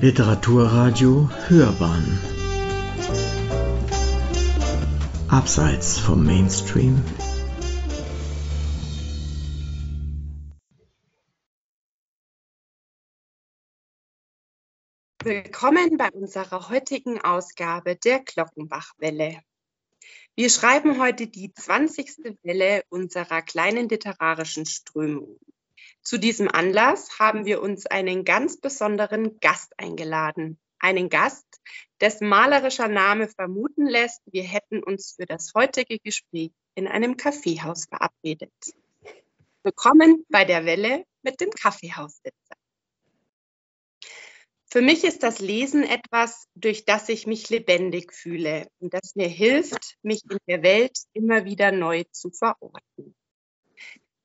Literaturradio Hörbahn Abseits vom Mainstream Willkommen bei unserer heutigen Ausgabe der Glockenbachwelle. Wir schreiben heute die 20. Welle unserer kleinen literarischen Strömung. Zu diesem Anlass haben wir uns einen ganz besonderen Gast eingeladen. Einen Gast, dessen malerischer Name vermuten lässt, wir hätten uns für das heutige Gespräch in einem Kaffeehaus verabredet. Willkommen bei der Welle mit dem Kaffeehaussitzer. Für mich ist das Lesen etwas, durch das ich mich lebendig fühle und das mir hilft, mich in der Welt immer wieder neu zu verorten.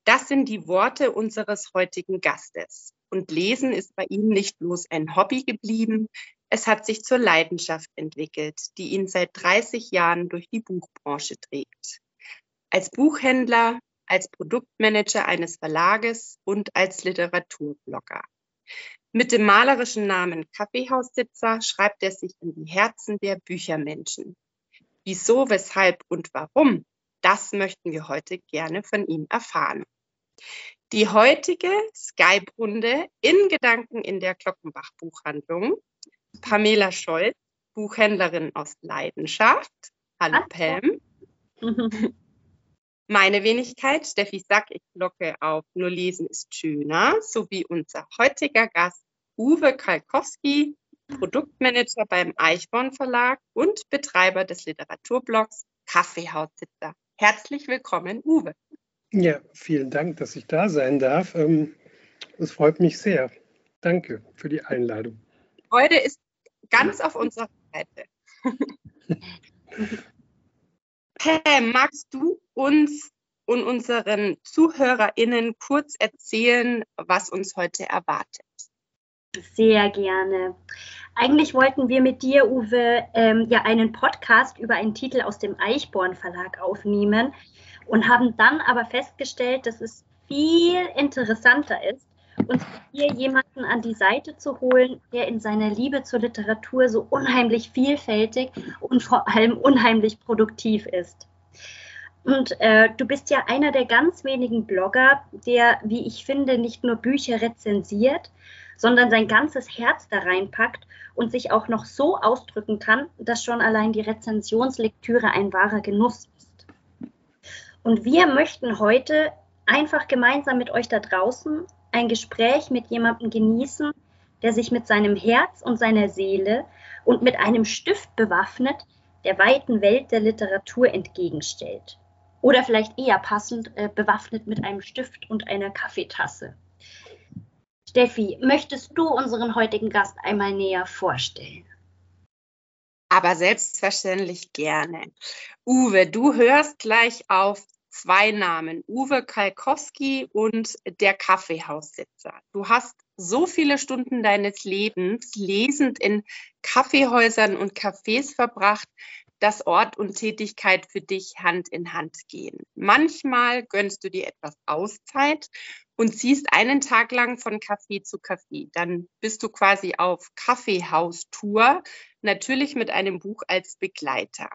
Das sind die Worte unseres heutigen Gastes. Und Lesen ist bei ihm nicht bloß ein Hobby geblieben, es hat sich zur Leidenschaft entwickelt, die ihn seit 30 Jahren durch die Buchbranche trägt. Als Buchhändler, als Produktmanager eines Verlages und als Literaturblogger. Mit dem malerischen Namen Kaffeehaussitzer schreibt er sich in die Herzen der Büchermenschen. Wieso, weshalb und warum, das möchten wir heute gerne von ihm erfahren. Die heutige Skype-Runde in Gedanken in der Glockenbach Buchhandlung. Pamela Scholz, Buchhändlerin aus Leidenschaft. Hallo Pam. Meine Wenigkeit, Steffi Sack, ich blocke auf Nur lesen ist schöner, sowie unser heutiger Gast Uwe Kalkowski, Produktmanager beim Eichborn Verlag und Betreiber des Literaturblogs Kaffeehaussitzer. Herzlich willkommen, Uwe. Ja, vielen Dank, dass ich da sein darf. Ähm, es freut mich sehr. Danke für die Einladung. Freude ist ganz auf unserer Seite. Pam, magst du uns und unseren ZuhörerInnen kurz erzählen, was uns heute erwartet? Sehr gerne. Eigentlich wollten wir mit dir, Uwe, ähm, ja einen Podcast über einen Titel aus dem Eichborn Verlag aufnehmen und haben dann aber festgestellt, dass es viel interessanter ist, uns hier jemanden an die Seite zu holen, der in seiner Liebe zur Literatur so unheimlich vielfältig und vor allem unheimlich produktiv ist. Und äh, du bist ja einer der ganz wenigen Blogger, der, wie ich finde, nicht nur Bücher rezensiert, sondern sein ganzes Herz da reinpackt und sich auch noch so ausdrücken kann, dass schon allein die Rezensionslektüre ein wahrer Genuss. Und wir möchten heute einfach gemeinsam mit euch da draußen ein Gespräch mit jemandem genießen, der sich mit seinem Herz und seiner Seele und mit einem Stift bewaffnet der weiten Welt der Literatur entgegenstellt. Oder vielleicht eher passend äh, bewaffnet mit einem Stift und einer Kaffeetasse. Steffi, möchtest du unseren heutigen Gast einmal näher vorstellen? Aber selbstverständlich gerne. Uwe, du hörst gleich auf zwei Namen, Uwe Kalkowski und der Kaffeehaussitzer. Du hast so viele Stunden deines Lebens lesend in Kaffeehäusern und Cafés verbracht, dass Ort und Tätigkeit für dich Hand in Hand gehen. Manchmal gönnst du dir etwas Auszeit und ziehst einen Tag lang von Café zu Café. Dann bist du quasi auf Kaffeehaustour, natürlich mit einem Buch als Begleiter.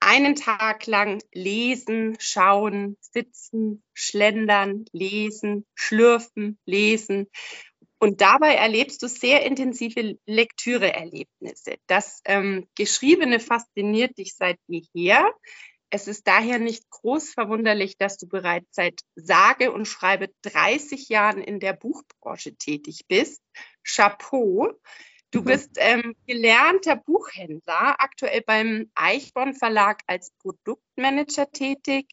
Einen Tag lang lesen, schauen, sitzen, schlendern, lesen, schlürfen, lesen. Und dabei erlebst du sehr intensive Lektüreerlebnisse. Das ähm, Geschriebene fasziniert dich seit jeher. Es ist daher nicht groß verwunderlich, dass du bereits seit sage und schreibe 30 Jahren in der Buchbranche tätig bist. Chapeau. Du mhm. bist ähm, gelernter Buchhändler, aktuell beim Eichborn Verlag als Produktmanager tätig,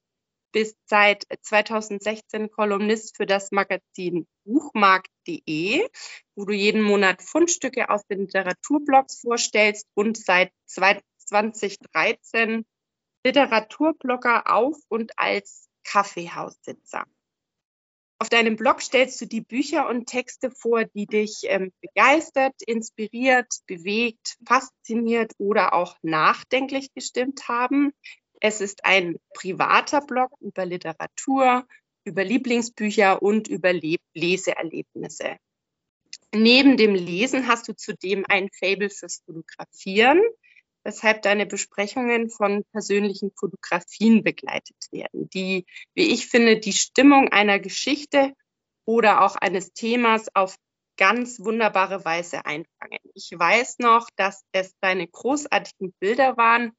bist seit 2016 Kolumnist für das Magazin buchmarkt.de, wo du jeden Monat Fundstücke aus den Literaturblogs vorstellst und seit 2013 Literaturblogger auf und als Kaffeehaussitzer. Auf deinem Blog stellst du die Bücher und Texte vor, die dich ähm, begeistert, inspiriert, bewegt, fasziniert oder auch nachdenklich gestimmt haben. Es ist ein privater Blog über Literatur, über Lieblingsbücher und über Le Leseerlebnisse. Neben dem Lesen hast du zudem ein Fable fürs Fotografieren, weshalb deine Besprechungen von persönlichen Fotografien begleitet werden, die, wie ich finde, die Stimmung einer Geschichte oder auch eines Themas auf ganz wunderbare Weise einfangen. Ich weiß noch, dass es deine großartigen Bilder waren,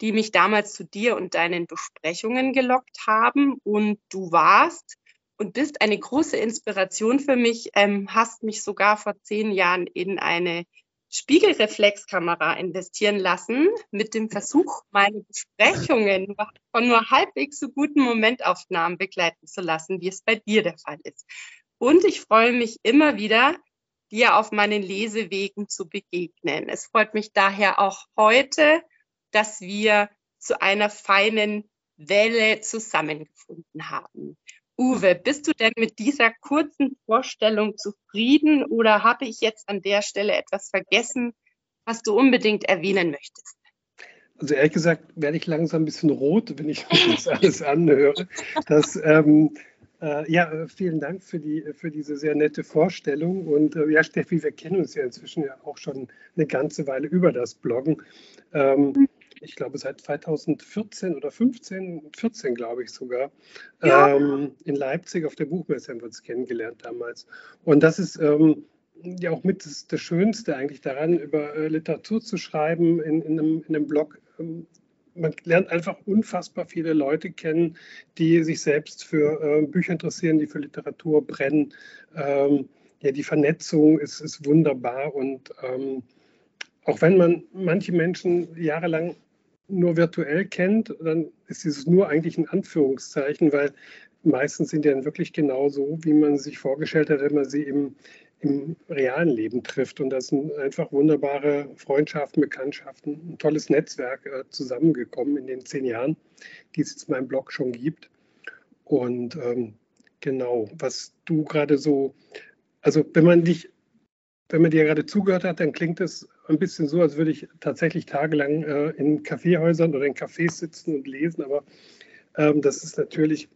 die mich damals zu dir und deinen Besprechungen gelockt haben. Und du warst und bist eine große Inspiration für mich, ähm, hast mich sogar vor zehn Jahren in eine Spiegelreflexkamera investieren lassen, mit dem Versuch, meine Besprechungen von nur halbwegs so guten Momentaufnahmen begleiten zu lassen, wie es bei dir der Fall ist. Und ich freue mich immer wieder, dir auf meinen Lesewegen zu begegnen. Es freut mich daher auch heute, dass wir zu einer feinen Welle zusammengefunden haben. Uwe, bist du denn mit dieser kurzen Vorstellung zufrieden oder habe ich jetzt an der Stelle etwas vergessen, was du unbedingt erwähnen möchtest? Also ehrlich gesagt werde ich langsam ein bisschen rot, wenn ich das alles anhöre. Das, ähm, äh, ja, vielen Dank für, die, für diese sehr nette Vorstellung. Und äh, ja, Steffi, wir kennen uns ja inzwischen ja auch schon eine ganze Weile über das Bloggen. Ähm, ich glaube seit 2014 oder 15, 14 glaube ich sogar, ja. ähm, in Leipzig auf der Buchmesse haben wir uns kennengelernt damals. Und das ist ähm, ja auch mit das, das, Schönste eigentlich daran, über äh, Literatur zu schreiben in, in, einem, in einem Blog. Ähm, man lernt einfach unfassbar viele Leute kennen, die sich selbst für äh, Bücher interessieren, die für Literatur brennen. Ähm, ja, die Vernetzung ist, ist wunderbar und ähm, auch wenn man manche Menschen jahrelang nur virtuell kennt, dann ist dieses nur eigentlich ein Anführungszeichen, weil meistens sind die dann wirklich genau so, wie man sich vorgestellt hat, wenn man sie im, im realen Leben trifft. Und das sind einfach wunderbare Freundschaften, Bekanntschaften, ein tolles Netzwerk äh, zusammengekommen in den zehn Jahren, die es jetzt meinem Blog schon gibt. Und ähm, genau, was du gerade so, also wenn man dich wenn man dir gerade zugehört hat, dann klingt es ein bisschen so, als würde ich tatsächlich tagelang äh, in Kaffeehäusern oder in Cafés sitzen und lesen, aber ähm, das ist natürlich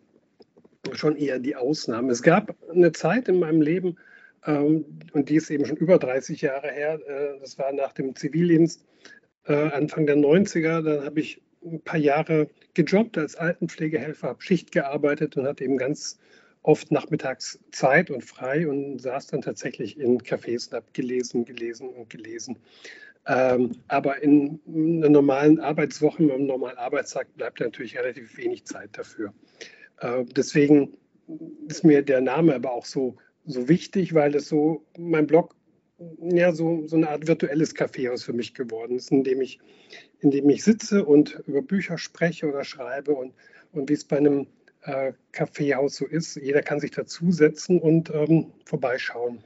schon eher die Ausnahme. Es gab eine Zeit in meinem Leben, ähm, und die ist eben schon über 30 Jahre her, äh, das war nach dem Zivildienst, äh, Anfang der 90er, da habe ich ein paar Jahre gejobbt als Altenpflegehelfer, habe Schicht gearbeitet und hatte eben ganz oft nachmittags Zeit und frei und saß dann tatsächlich in Cafés und habe gelesen, gelesen und gelesen. Ähm, aber in einer normalen Arbeitswoche, einem normalen Arbeitstag bleibt natürlich relativ wenig Zeit dafür. Äh, deswegen ist mir der Name aber auch so, so wichtig, weil es so mein Blog ja so, so eine Art virtuelles Kaffeehaus für mich geworden ist, in dem ich, in dem ich sitze und über Bücher spreche oder schreibe und, und wie es bei einem äh, Kaffeehaus so ist. Jeder kann sich dazusetzen und ähm, vorbeischauen.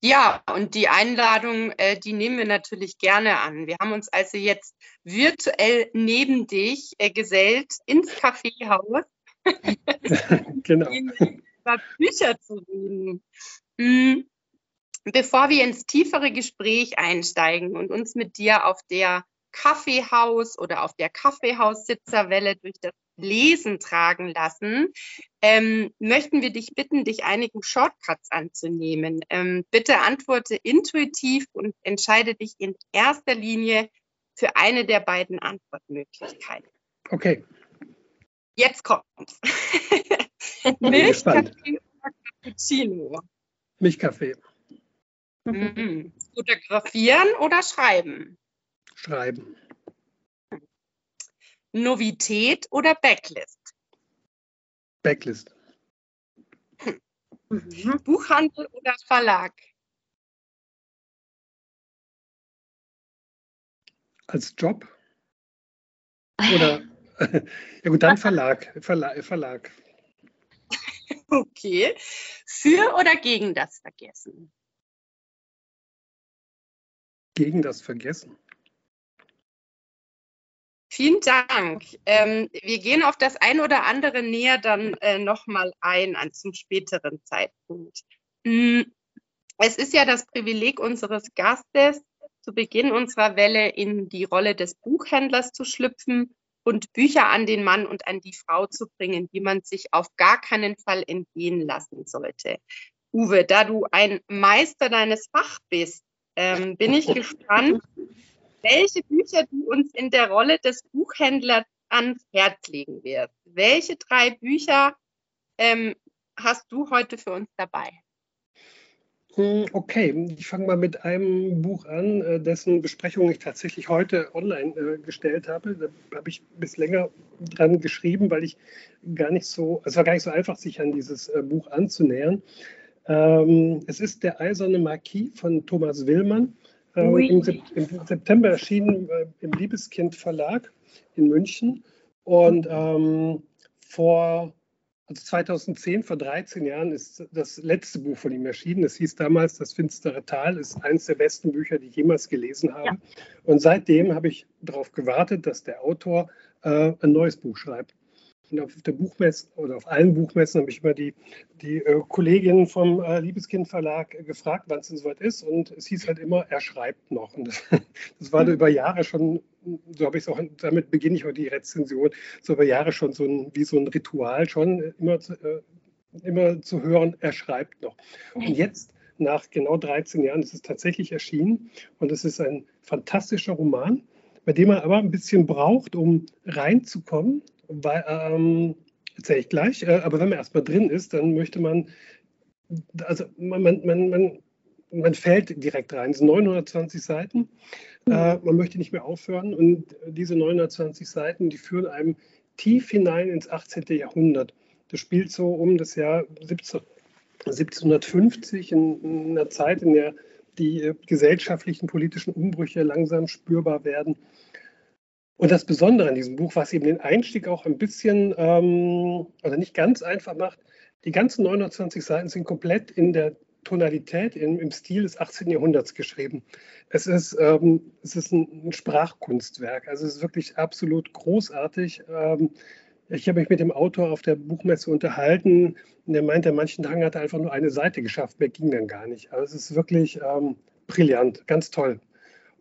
Ja, und die Einladung, äh, die nehmen wir natürlich gerne an. Wir haben uns also jetzt virtuell neben dich äh, gesellt ins Kaffeehaus, genau. über Bücher zu reden. Mhm. Bevor wir ins tiefere Gespräch einsteigen und uns mit dir auf der Kaffeehaus oder auf der Kaffeehaussitzerwelle durch das Lesen tragen lassen, ähm, möchten wir dich bitten, dich einigen Shortcuts anzunehmen. Ähm, bitte antworte intuitiv und entscheide dich in erster Linie für eine der beiden Antwortmöglichkeiten. Okay. Jetzt kommt's. Milchkaffee oder Cappuccino? Milchkaffee. Mhm. Fotografieren oder schreiben? Schreiben. Novität oder Backlist? Backlist. Mhm. Buchhandel oder Verlag? Als Job? Oder, ja gut, dann Verlag. Verlag. Verlag. Okay. Für oder gegen das Vergessen? Gegen das Vergessen. Vielen Dank. Ähm, wir gehen auf das ein oder andere näher dann äh, nochmal ein an zum späteren Zeitpunkt. Mm, es ist ja das Privileg unseres Gastes, zu Beginn unserer Welle in die Rolle des Buchhändlers zu schlüpfen und Bücher an den Mann und an die Frau zu bringen, die man sich auf gar keinen Fall entgehen lassen sollte. Uwe, da du ein Meister deines Fachs bist, ähm, bin ich gespannt, welche Bücher du uns in der Rolle des Buchhändlers ans Herz legen wirst. Welche drei Bücher ähm, hast du heute für uns dabei? Hm, okay, ich fange mal mit einem Buch an, äh, dessen Besprechung ich tatsächlich heute online äh, gestellt habe. Da habe ich bis länger dran geschrieben, weil ich gar nicht so, es war gar nicht so einfach, sich an dieses äh, Buch anzunähern. Ähm, es ist Der Eiserne Marquis von Thomas Willmann. Im, September erschienen im Liebeskind Verlag in München. Und ähm, vor also 2010, vor 13 Jahren, ist das letzte Buch von ihm erschienen. Es hieß damals Das finstere Tal, ist eines der besten Bücher, die ich jemals gelesen habe. Ja. Und seitdem habe ich darauf gewartet, dass der Autor äh, ein neues Buch schreibt. Und auf der Buchmesse oder auf allen Buchmessen habe ich immer die, die äh, Kolleginnen vom äh, Liebeskind Verlag gefragt, wann es denn soweit ist. Und es hieß halt immer, er schreibt noch. Und das, das war mhm. über Jahre schon, so habe ich es auch, damit beginne ich auch die Rezension, so über Jahre schon so ein, wie so ein Ritual schon immer, zu, äh, immer zu hören, er schreibt noch. Und jetzt nach genau 13 Jahren ist es tatsächlich erschienen und es ist ein fantastischer Roman, bei dem man aber ein bisschen braucht, um reinzukommen weil, ähm, erzähle ich gleich, äh, aber wenn man erstmal drin ist, dann möchte man, also man, man, man, man fällt direkt rein. Es sind 920 Seiten. Mhm. Äh, man möchte nicht mehr aufhören. Und diese 920 Seiten, die führen einem tief hinein ins 18. Jahrhundert. Das spielt so um das Jahr 17, 1750, in, in einer Zeit, in der die äh, gesellschaftlichen, politischen Umbrüche langsam spürbar werden. Und das Besondere an diesem Buch, was eben den Einstieg auch ein bisschen, ähm, also nicht ganz einfach macht, die ganzen 29 Seiten sind komplett in der Tonalität, im, im Stil des 18. Jahrhunderts geschrieben. Es ist, ähm, es ist ein, ein, Sprachkunstwerk, also es ist wirklich absolut großartig. Ähm, ich habe mich mit dem Autor auf der Buchmesse unterhalten und der meinte, an manchen Tagen hat er einfach nur eine Seite geschafft, mehr ging dann gar nicht. Also es ist wirklich ähm, brillant, ganz toll.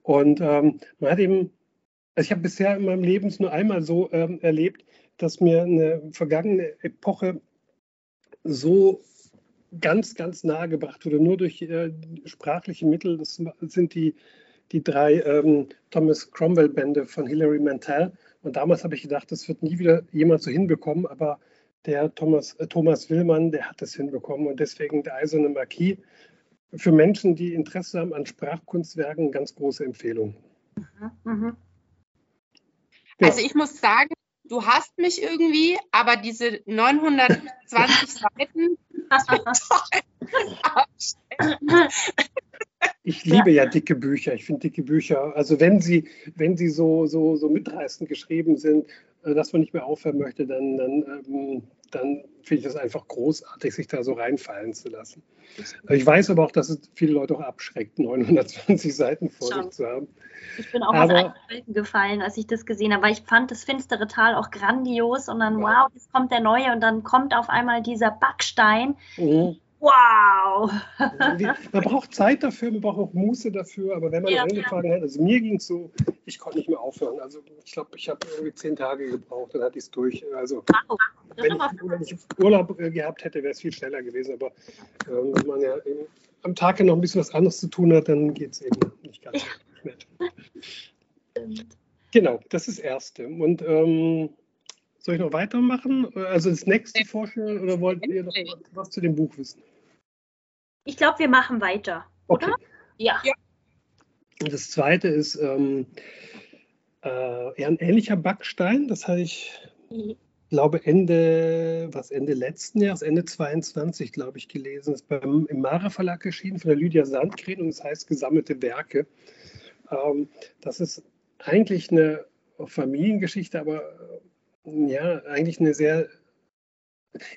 Und ähm, man hat eben also ich habe bisher in meinem Leben nur einmal so ähm, erlebt, dass mir eine vergangene Epoche so ganz, ganz nahe gebracht wurde, nur durch äh, sprachliche Mittel. Das sind die, die drei ähm, Thomas Cromwell-Bände von Hilary Mantel. Und damals habe ich gedacht, das wird nie wieder jemand so hinbekommen, aber der Thomas, äh, Thomas Willmann, der hat das hinbekommen und deswegen der Eiserne Marquis. Für Menschen, die Interesse haben an Sprachkunstwerken, ganz große Empfehlung. Mhm, mh. Ja. Also ich muss sagen, du hast mich irgendwie, aber diese 920 Seiten. ich liebe ja dicke Bücher. Ich finde dicke Bücher, also wenn sie, wenn sie so, so, so mitreißend geschrieben sind, äh, dass man nicht mehr aufhören möchte, dann, dann, ähm, dann finde ich das einfach großartig, sich da so reinfallen zu lassen. Ich weiß aber auch, dass es viele Leute auch abschreckt, 920 Seiten vor sich zu haben. Ich bin auch aber, aus allen gefallen, als ich das gesehen habe, weil ich fand das finstere Tal auch grandios und dann, ja. wow, jetzt kommt der neue und dann kommt auf einmal dieser Backstein. Mhm. Wow! Man braucht Zeit dafür, man braucht auch Muße dafür, aber wenn man ja, angefangen ja. hat, also mir ging es so, ich konnte nicht mehr aufhören. Also ich glaube, ich habe irgendwie zehn Tage gebraucht, dann hatte ich es durch. Also wow. wenn, ich, wenn, ich, Urlaub äh, gehabt hätte, wäre es viel schneller gewesen. Aber äh, wenn man ja am Tag noch ein bisschen was anderes zu tun hat, dann geht es eben nicht ganz so schnell. Genau, das ist das Erste. Und ähm, soll ich noch weitermachen? Also das nächste vorstellen oder wollt ihr noch was zu dem Buch wissen? Ich glaube, wir machen weiter, okay. oder? Ja. ja. Und das zweite ist ähm, äh, eher ein ähnlicher Backstein. Das habe ich, mhm. glaube Ende, was Ende letzten Jahres, Ende 22, glaube ich, gelesen. Das ist beim, im Mara Verlag erschienen von der Lydia Sandgren und es das heißt Gesammelte Werke. Ähm, das ist eigentlich eine Familiengeschichte, aber ja, eigentlich eine sehr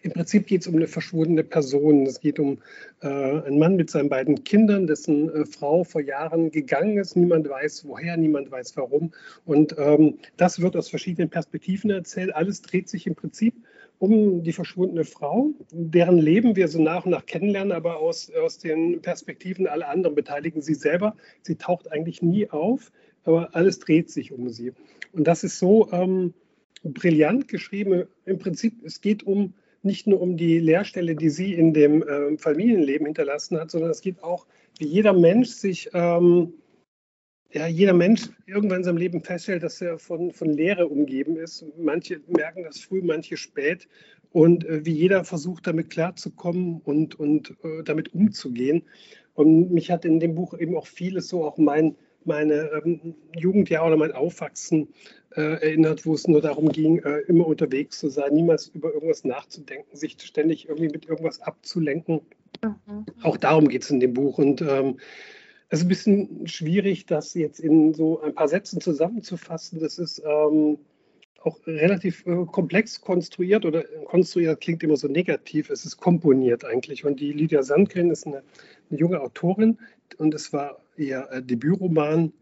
im Prinzip geht es um eine verschwundene Person. Es geht um äh, einen Mann mit seinen beiden Kindern, dessen äh, Frau vor Jahren gegangen ist. Niemand weiß woher, niemand weiß warum. Und ähm, das wird aus verschiedenen Perspektiven erzählt. Alles dreht sich im Prinzip um die verschwundene Frau, deren Leben wir so nach und nach kennenlernen, aber aus, aus den Perspektiven aller anderen beteiligen. Sie selber, sie taucht eigentlich nie auf, aber alles dreht sich um sie. Und das ist so. Ähm, brillant geschrieben. Im Prinzip, es geht um nicht nur um die Lehrstelle, die sie in dem äh, Familienleben hinterlassen hat, sondern es geht auch, wie jeder Mensch sich, ähm, ja, jeder Mensch irgendwann in seinem Leben feststellt, dass er von, von Leere umgeben ist. Manche merken das früh, manche spät. Und äh, wie jeder versucht, damit klarzukommen und, und äh, damit umzugehen. Und mich hat in dem Buch eben auch vieles so auch mein, meine ähm, Jugendjahre oder mein Aufwachsen äh, erinnert, wo es nur darum ging, äh, immer unterwegs zu sein, niemals über irgendwas nachzudenken, sich ständig irgendwie mit irgendwas abzulenken. Mhm. Auch darum geht es in dem Buch. Und ähm, es ist ein bisschen schwierig, das jetzt in so ein paar Sätzen zusammenzufassen. Das ist ähm, auch relativ äh, komplex konstruiert oder konstruiert klingt immer so negativ. Es ist komponiert eigentlich. Und die Lydia Sandgren ist eine, eine junge Autorin und es war ihr äh, Debütroman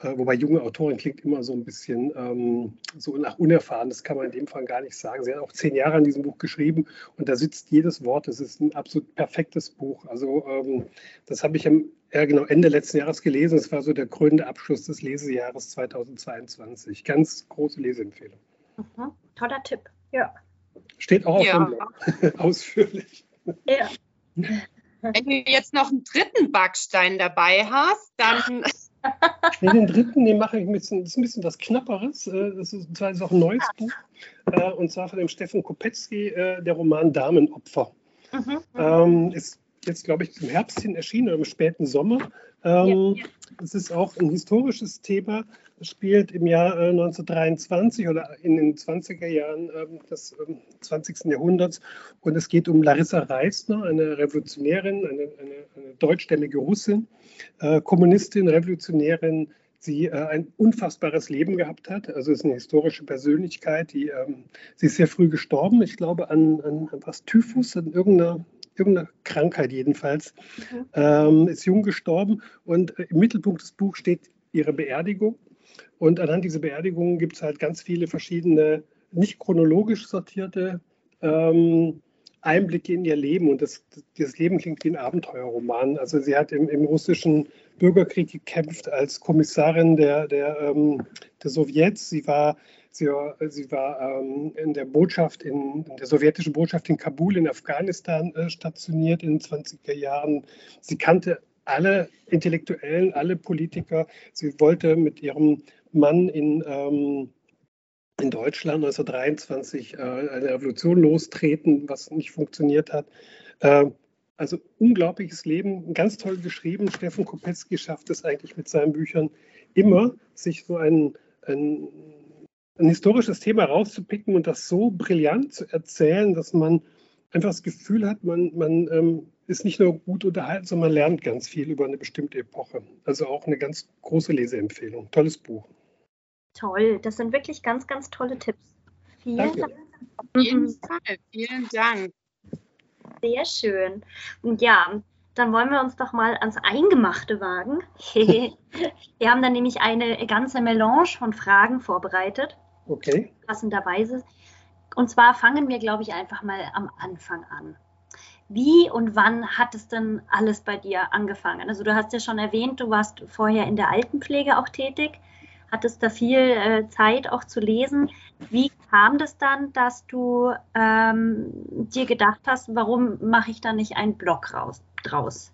äh, wobei junge Autorin klingt immer so ein bisschen ähm, so nach unerfahren. Das kann man in dem Fall gar nicht sagen. Sie hat auch zehn Jahre an diesem Buch geschrieben und da sitzt jedes Wort. Es ist ein absolut perfektes Buch. Also ähm, das habe ich am ja, genau, Ende letzten Jahres gelesen. Es war so der krönende Abschluss des Lesejahres 2022. Ganz große Leseempfehlung. Mhm. Toller Tipp, ja. Steht auch auf ja. dem Blog, ausführlich. Ja. Wenn du jetzt noch einen dritten Backstein dabei hast, dann Nee, den dritten, den mache ich ein bisschen, das ist ein bisschen was Knapperes. Äh, das ist, zwar ist auch ein neues Buch, äh, und zwar von dem Steffen Kopetzky, äh, der Roman Damenopfer. Mhm, mhm. ähm, ist jetzt, glaube ich, im Herbst hin erschienen oder im späten Sommer. Ähm, ja, ja. Es ist auch ein historisches Thema, es spielt im Jahr 1923 oder in den 20er Jahren ähm, des 20. Jahrhunderts und es geht um Larissa Reisner, eine Revolutionärin, eine, eine, eine deutschstämmige Russin, äh, Kommunistin, Revolutionärin, sie äh, ein unfassbares Leben gehabt hat. Also ist eine historische Persönlichkeit, die ähm, sie ist sehr früh gestorben, ich glaube an, an, an was Typhus, an irgendeiner, irgendeiner Krankheit jedenfalls, mhm. ähm, ist jung gestorben und äh, im Mittelpunkt des Buchs steht ihre Beerdigung. Und anhand dieser Beerdigung gibt es halt ganz viele verschiedene, nicht chronologisch sortierte ähm, Einblicke in ihr Leben und das, das Leben klingt wie ein Abenteuerroman. Also sie hat im, im russischen Bürgerkrieg gekämpft als Kommissarin der, der, ähm, der Sowjets. Sie war, sie sie war ähm, in der Botschaft, in, in, der sowjetischen Botschaft in Kabul in Afghanistan äh, stationiert in den 20er Jahren. Sie kannte alle Intellektuellen, alle Politiker. Sie wollte mit ihrem Mann in ähm, in Deutschland 1923 äh, eine Revolution lostreten, was nicht funktioniert hat. Äh, also unglaubliches Leben, ganz toll geschrieben. Steffen Kopetzky schafft es eigentlich mit seinen Büchern immer, sich so ein, ein, ein historisches Thema rauszupicken und das so brillant zu erzählen, dass man einfach das Gefühl hat, man, man ähm, ist nicht nur gut unterhalten, sondern man lernt ganz viel über eine bestimmte Epoche. Also auch eine ganz große Leseempfehlung. Tolles Buch. Toll, das sind wirklich ganz, ganz tolle Tipps. Vielen Danke. Dank. Auf jeden mhm. Fall, vielen Dank. Sehr schön. Und ja, dann wollen wir uns doch mal ans Eingemachte wagen. wir haben dann nämlich eine ganze Melange von Fragen vorbereitet. Okay. Passenderweise. Und zwar fangen wir, glaube ich, einfach mal am Anfang an. Wie und wann hat es denn alles bei dir angefangen? Also du hast ja schon erwähnt, du warst vorher in der Altenpflege auch tätig hattest da viel äh, Zeit auch zu lesen. Wie kam das dann, dass du ähm, dir gedacht hast, warum mache ich da nicht einen Blog raus, draus?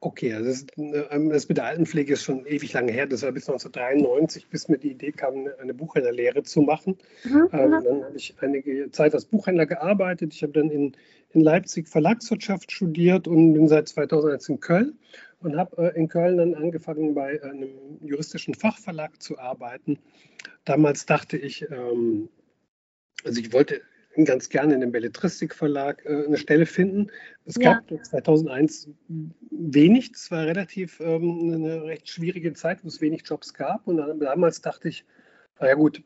Okay, also das, ähm, das, mit der Altenpflege ist schon ewig lange her. Das war bis 1993, bis mir die Idee kam, eine Buchhändlerlehre zu machen. Mhm, ähm, genau. dann habe ich einige Zeit als Buchhändler gearbeitet. Ich habe dann in, in Leipzig Verlagswirtschaft studiert und bin seit 2001 in Köln und habe äh, in Köln dann angefangen, bei einem juristischen Fachverlag zu arbeiten. Damals dachte ich, ähm, also ich wollte ganz gerne in dem Belletristikverlag äh, eine Stelle finden. Es ja. gab 2001 wenig, es war relativ ähm, eine recht schwierige Zeit, wo es wenig Jobs gab. Und dann, damals dachte ich, naja gut,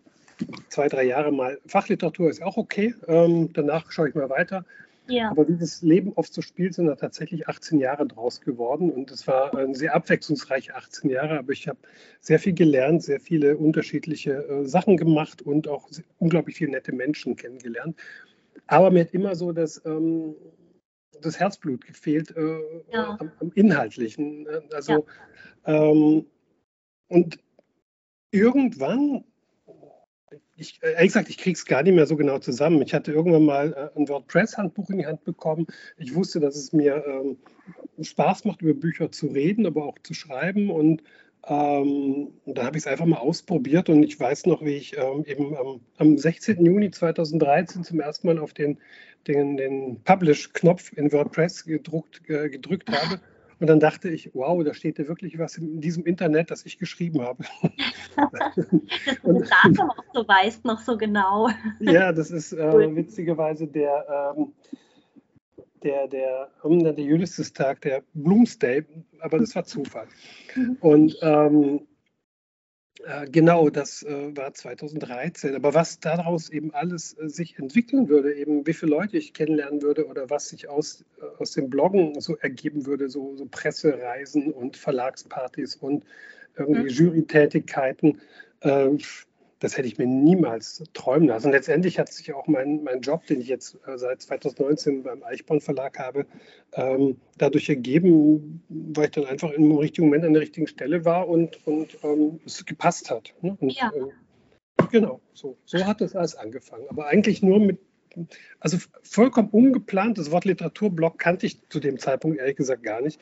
zwei, drei Jahre mal Fachliteratur ist auch okay. Ähm, danach schaue ich mal weiter. Ja. Aber wie das Leben oft so spielt, sind da tatsächlich 18 Jahre draus geworden. Und es war ein sehr abwechslungsreiche 18 Jahre. Aber ich habe sehr viel gelernt, sehr viele unterschiedliche äh, Sachen gemacht und auch unglaublich viele nette Menschen kennengelernt. Aber mir hat immer so das, ähm, das Herzblut gefehlt äh, ja. am, am, Inhaltlichen. Ne? Also, ja. ähm, und irgendwann ich, ehrlich gesagt, ich kriege es gar nicht mehr so genau zusammen. Ich hatte irgendwann mal äh, ein WordPress-Handbuch in die Hand bekommen. Ich wusste, dass es mir ähm, Spaß macht, über Bücher zu reden, aber auch zu schreiben. Und ähm, da habe ich es einfach mal ausprobiert. Und ich weiß noch, wie ich ähm, eben am 16. Juni 2013 zum ersten Mal auf den, den, den Publish-Knopf in WordPress gedruckt, äh, gedrückt habe. Und dann dachte ich, wow, da steht ja wirklich was in diesem Internet, das ich geschrieben habe. und das Datum auch so weißt, noch so genau. ja, das ist äh, witzigerweise der, ähm, der, der, der, der Ulysses-Tag, der Bloomsday, aber das war Zufall. Mhm. Und ähm, äh, genau, das äh, war 2013. Aber was daraus eben alles äh, sich entwickeln würde, eben wie viele Leute ich kennenlernen würde oder was sich aus, aus dem Bloggen so ergeben würde, so, so Pressereisen und Verlagspartys und irgendwie mhm. Jurytätigkeiten, äh, das hätte ich mir niemals träumen lassen. Und letztendlich hat sich auch mein, mein Job, den ich jetzt äh, seit 2019 beim Eichborn Verlag habe, ähm, dadurch ergeben, weil ich dann einfach im richtigen Moment an der richtigen Stelle war und, und ähm, es gepasst hat. Ne? Und, ja. äh, genau, so, so hat das alles angefangen. Aber eigentlich nur mit, also vollkommen ungeplant, das Wort Literaturblog kannte ich zu dem Zeitpunkt ehrlich gesagt gar nicht.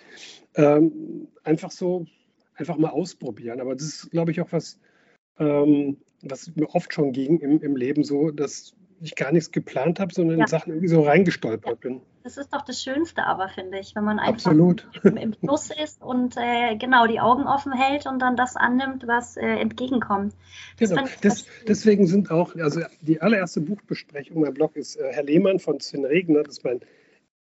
Ähm, einfach so, einfach mal ausprobieren. Aber das ist, glaube ich, auch was, ähm, was mir oft schon ging im, im Leben so, dass ich gar nichts geplant habe, sondern ja. in Sachen irgendwie so reingestolpert bin. Das ist doch das Schönste aber, finde ich, wenn man einfach im, im, Fluss ist und äh, genau die Augen offen hält und dann das annimmt, was äh, entgegenkommt. Das genau. Das, deswegen sind auch, also die allererste Buchbesprechung, mein Blog ist äh, Herr Lehmann von Sven Regner, das ist mein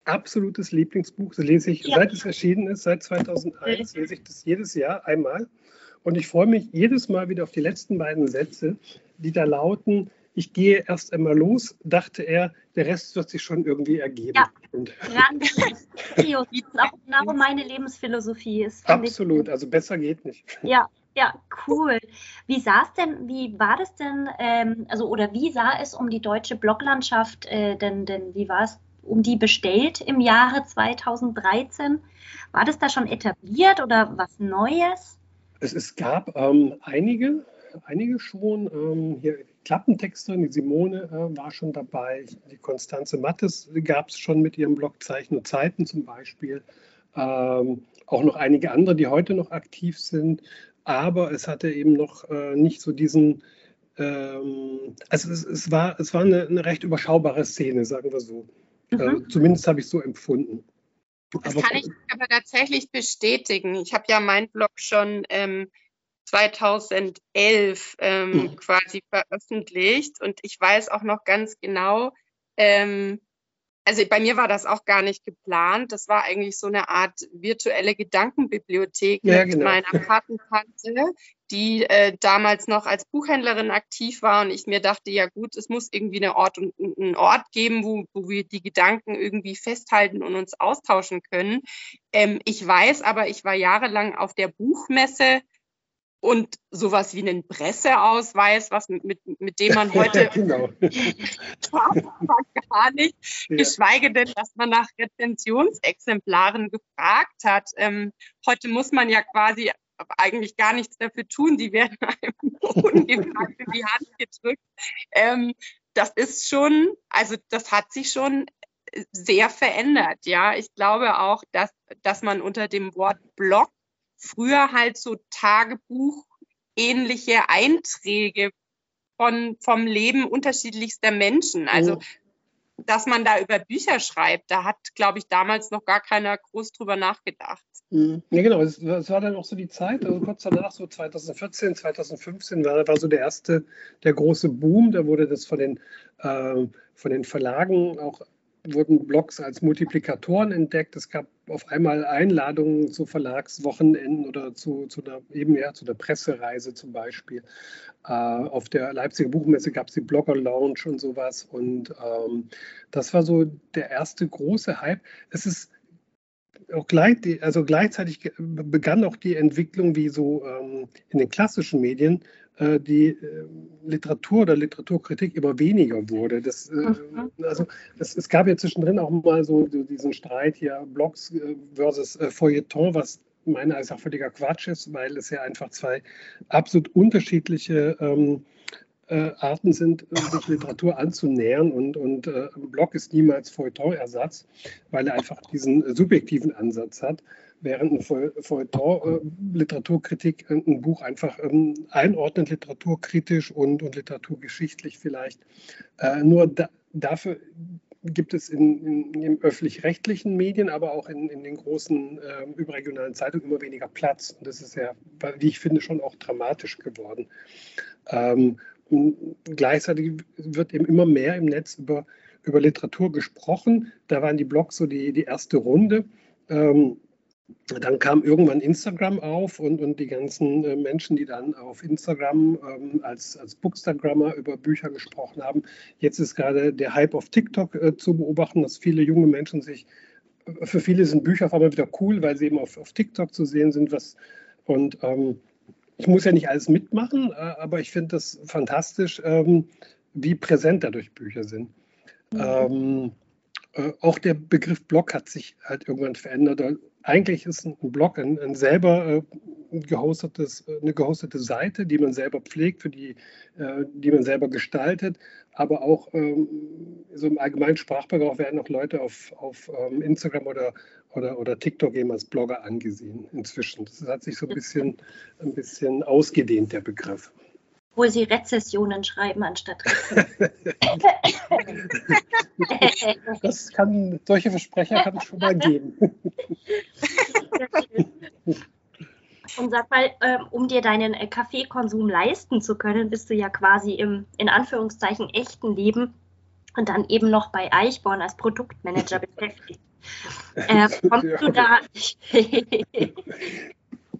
absolutes Lieblingsbuch. Das lese ich, ja. seit es erschienen ist, seit 2001, lese ich das jedes Jahr einmal. Und ich freue mich jedes Mal wieder auf die letzten beiden Sätze, die da lauten, ich gehe erst einmal los, dachte er, der Rest wird sich schon irgendwie ergeben. Ja, und das ist auch genau meine Lebensphilosophie. Ist, Absolut, ich. also besser geht nicht. Ja, ja, cool. Wie sah es denn, wie war das denn, ähm, also oder wie sah es um die deutsche Bloglandschaft äh, denn, denn, wie war es um die bestellt im Jahre 2013? War das da schon etabliert oder was Neues? Es, es gab ähm, einige, einige schon. Ähm, hier Klappentexterin, die Simone äh, war schon dabei. Die Konstanze Mattes gab es schon mit ihrem Blog Zeichen und Zeiten zum Beispiel. Ähm, auch noch einige andere, die heute noch aktiv sind. Aber es hatte eben noch äh, nicht so diesen, ähm, also es, es, war, es war eine, eine, recht überschaubare Szene, sagen wir so. Mhm. Äh, zumindest habe ich es so empfunden. Das aber, kann ich aber tatsächlich bestätigen. Ich habe ja meinen Blog schon ähm, 2011 ähm, mhm. quasi veröffentlicht und ich weiß auch noch ganz genau, ähm, also bei mir war das auch gar nicht geplant. Das war eigentlich so eine Art virtuelle Gedankenbibliothek ja, mit genau. meiner Patentante, die äh, damals noch als Buchhändlerin aktiv war und ich mir dachte, ja gut, es muss irgendwie eine Ort und einen Ort geben, wo, wo wir die Gedanken irgendwie festhalten und uns austauschen können. Ähm, ich weiß aber, ich war jahrelang auf der Buchmesse und sowas wie einen Presseausweis, was mit, mit, mit dem man heute genau. gar nicht, ja. geschweige denn, dass man nach Rezensionsexemplaren gefragt hat. Ähm, heute muss man ja quasi eigentlich gar nichts dafür tun, die werden einem ungefragt in die Hand gedrückt. Ähm, das ist schon, also das hat sich schon sehr verändert, ja. Ich glaube auch, dass, dass man unter dem Wort Blog früher halt so Tagebuch ähnliche Einträge von, vom Leben unterschiedlichster Menschen. Also, oh. dass man da über Bücher schreibt, da hat, glaube ich, damals noch gar keiner groß drüber nachgedacht. Mhm. Ja, genau. Es, es, war dann auch so die Zeit, also kurz danach, so 2014, 2015, war, war so der erste, der große Boom. Da wurde das von den, äh, von den Verlagen auch wurden Blogs als Multiplikatoren entdeckt. Es gab auf einmal Einladungen zu Verlagswochenenden oder zu, zu einer, eben ja, zu einer Pressereise zum Beispiel. Äh, auf der Leipziger Buchmesse gab es die Blogger Lounge und sowas. Und ähm, das war so der erste große Hype. Es ist auch gleich, also gleichzeitig begann auch die Entwicklung, wie so ähm, in den klassischen Medien äh, die äh, Literatur oder Literaturkritik immer weniger wurde. Das, äh, mhm. also das, es gab ja zwischendrin auch mal so, so diesen Streit hier Blogs versus Feuilleton, was meiner ist auch völliger Quatsch ist, weil es ja einfach zwei absolut unterschiedliche ähm, äh, Arten sind, äh, sich Literatur anzunähern. Und, und äh, ein Blog ist niemals Feuilleton-Ersatz, weil er einfach diesen subjektiven Ansatz hat, während ein Feuilleton, äh, Literaturkritik, ein Buch einfach ähm, einordnet, literaturkritisch und, und literaturgeschichtlich vielleicht. Äh, nur da, dafür gibt es in, in, in öffentlich-rechtlichen Medien, aber auch in, in den großen äh, überregionalen Zeitungen immer weniger Platz. Und das ist ja, wie ich finde, schon auch dramatisch geworden. Ähm, gleichzeitig wird eben immer mehr im Netz über, über Literatur gesprochen. Da waren die Blogs so die, die erste Runde. Ähm, dann kam irgendwann Instagram auf und, und die ganzen äh, Menschen, die dann auf Instagram ähm, als, als Bookstagrammer über Bücher gesprochen haben. Jetzt ist gerade der Hype auf TikTok äh, zu beobachten, dass viele junge Menschen sich, äh, für viele sind Bücher auf einmal wieder cool, weil sie eben auf, auf TikTok zu sehen sind. Was, und ähm, ich muss ja nicht alles mitmachen, äh, aber ich finde das fantastisch, ähm, wie präsent dadurch Bücher sind. Mhm. Ähm, äh, auch der Begriff Blog hat sich halt irgendwann verändert eigentlich ist ein Blog ein, ein selber äh, gehostetes, eine gehostete Seite, die man selber pflegt, für die, äh, die man selber gestaltet. Aber auch ähm, so im allgemeinen Sprachgebrauch werden auch Leute auf, auf ähm, Instagram oder, oder, oder TikTok eben als Blogger angesehen inzwischen. Das hat sich so ein bisschen, ein bisschen ausgedehnt, der Begriff obwohl sie Rezessionen schreiben anstatt Das kann, solche Versprecher kann es schon mal geben. Und sag mal, ähm, um dir deinen äh, Kaffeekonsum leisten zu können, bist du ja quasi im, in Anführungszeichen, echten Leben und dann eben noch bei Eichborn als Produktmanager beschäftigt. Äh, kommst du da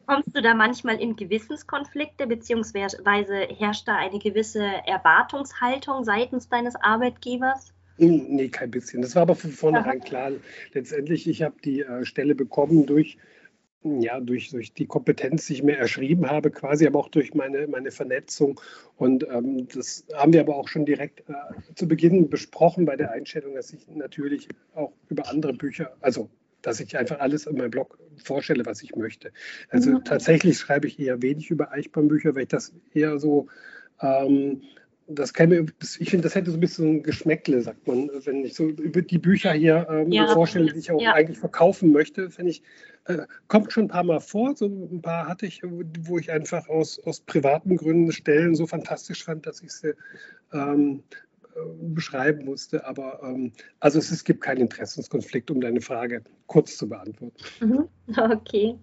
Kommst du da manchmal in Gewissenskonflikte, beziehungsweise herrscht da eine gewisse Erwartungshaltung seitens deines Arbeitgebers? Nee, kein bisschen. Das war aber von vornherein klar. Letztendlich, ich habe die äh, Stelle bekommen durch, ja, durch, durch die Kompetenz, die ich mir erschrieben habe, quasi, aber auch durch meine, meine Vernetzung. Und ähm, das haben wir aber auch schon direkt äh, zu Beginn besprochen bei der Einstellung, dass ich natürlich auch über andere Bücher, also dass ich einfach alles in meinem Blog vorstelle, was ich möchte. Also mhm. tatsächlich schreibe ich eher wenig über Eichbahn-Bücher, weil ich das eher so, ähm, das käme, ich finde, das hätte so ein bisschen ein Geschmäckle, sagt man, wenn ich so über die Bücher hier ähm, ja, vorstelle, die ich auch ja. eigentlich verkaufen möchte, finde ich, äh, kommt schon ein paar Mal vor. So ein paar hatte ich, wo ich einfach aus, aus privaten Gründen Stellen so fantastisch fand, dass ich sie ähm, beschreiben musste. Aber ähm, also es, es, gibt keinen Interessenskonflikt, um deine Frage kurz zu beantworten. Mhm. Okay.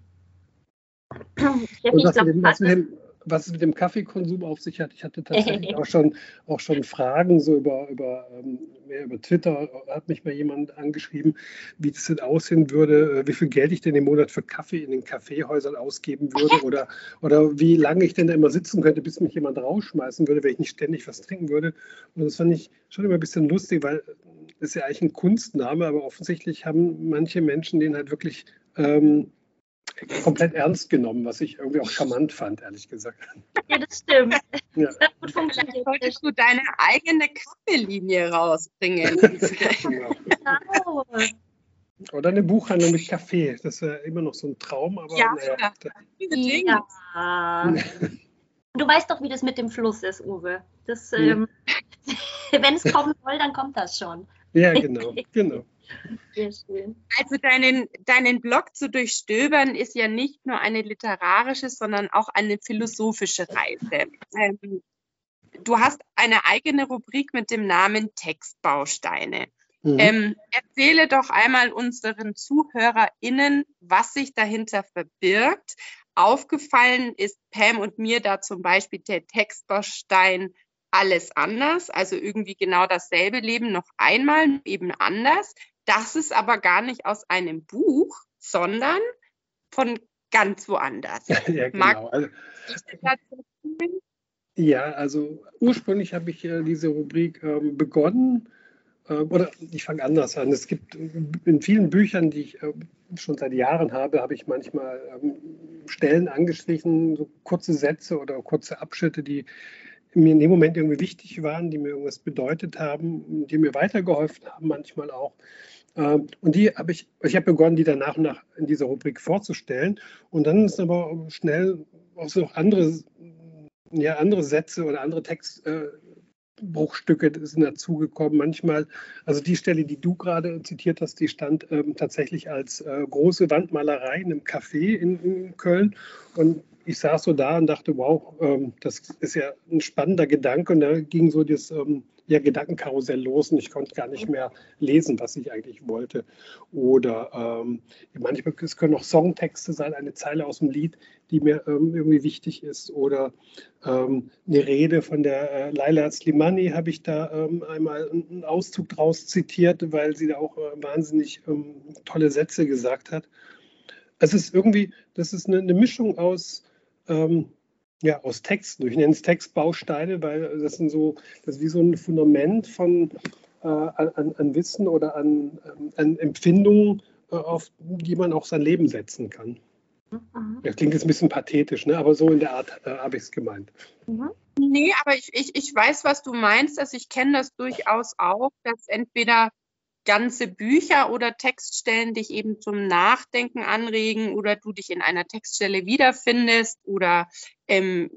Und was, glaub, was, mit dem, was es mit dem Kaffeekonsum auf sich hat. Ich hatte tatsächlich auch schon, auch schon Fragen so über, über, ähm, mehr über Twitter, hat mich mal jemand angeschrieben, wie das denn aussehen würde, äh, wie viel Geld ich denn im Monat für Kaffee in den Kaffeehäusern ausgeben würde oder, oder wie lange ich denn da immer sitzen könnte, bis mich jemand rausschmeißen würde, wenn ich nicht ständig was trinken würde. Und das fand ich schon immer ein bisschen lustig, weil das ist ja eigentlich ein Kunstname, aber offensichtlich haben manche Menschen den halt wirklich ähm, komplett ernst genommen, was ich irgendwie auch charmant fand, ehrlich gesagt. Ja, das stimmt. Ja. Das Vielleicht solltest du deine eigene Kaffeelinie rausbringen. genau. Oder eine Buchhandlung mit Kaffee. Das ist ja immer noch so ein Traum, aber ja, naja. ja. Du weißt doch, wie das mit dem Fluss ist, Uwe. Das, hm. ähm, wenn es kommen soll, dann kommt das schon. Ja, genau, genau. Sehr schön. Also deinen, deinen Blog zu durchstöbern ist ja nicht nur eine literarische, sondern auch eine philosophische Reise. Ähm, du hast eine eigene Rubrik mit dem Namen Textbausteine. Mhm. Ähm, erzähle doch einmal unseren ZuhörerInnen, was sich dahinter verbirgt. Aufgefallen ist Pam und mir da zum Beispiel der Textbaustein alles anders, also irgendwie genau dasselbe Leben noch einmal, eben anders. Das ist aber gar nicht aus einem Buch, sondern von ganz woanders. ja, genau. Also, ja, also ursprünglich habe ich äh, diese Rubrik ähm, begonnen, äh, oder ich fange anders an. Es gibt in vielen Büchern, die ich äh, schon seit Jahren habe, habe ich manchmal ähm, Stellen angestrichen, so kurze Sätze oder kurze Abschnitte, die mir in dem Moment irgendwie wichtig waren, die mir irgendwas bedeutet haben, die mir weitergeholfen haben, manchmal auch. Ähm, und die habe ich, ich habe begonnen, die dann nach und nach in dieser Rubrik vorzustellen. Und dann ist aber schnell auch so andere ja, andere Sätze oder andere Textbruchstücke äh, sind dazugekommen. Manchmal, also die Stelle, die du gerade zitiert hast, die stand ähm, tatsächlich als äh, große Wandmalerei in einem Café in, in, Köln. Und ich saß so da und dachte, wow, ähm, das ist ja ein spannender Gedanke. Und da ging so das ähm, ja, Gedankenkarussell los und ich konnte gar nicht mehr lesen, was ich eigentlich wollte. Oder ähm, manchmal es können auch Songtexte sein, eine Zeile aus dem Lied, die mir ähm, irgendwie wichtig ist. Oder ähm, eine Rede von der äh, Laila Slimani habe ich da ähm, einmal einen Auszug draus zitiert, weil sie da auch äh, wahnsinnig tolle Sätze gesagt hat. Es ist irgendwie, das ist eine, eine Mischung aus ähm, ja, aus Texten. Ich nenne es Textbausteine, weil das sind so, das ist wie so ein Fundament von äh, an, an, Wissen oder an, ähm, an Empfindungen, äh, auf die man auch sein Leben setzen kann. Mhm. Das klingt jetzt ein bisschen pathetisch, ne? aber so in der Art äh, habe ich es gemeint. Mhm. Nee, aber ich, ich, ich weiß, was du meinst. Also ich kenne das durchaus auch, dass entweder ganze Bücher oder Textstellen dich eben zum Nachdenken anregen oder du dich in einer Textstelle wiederfindest oder ähm,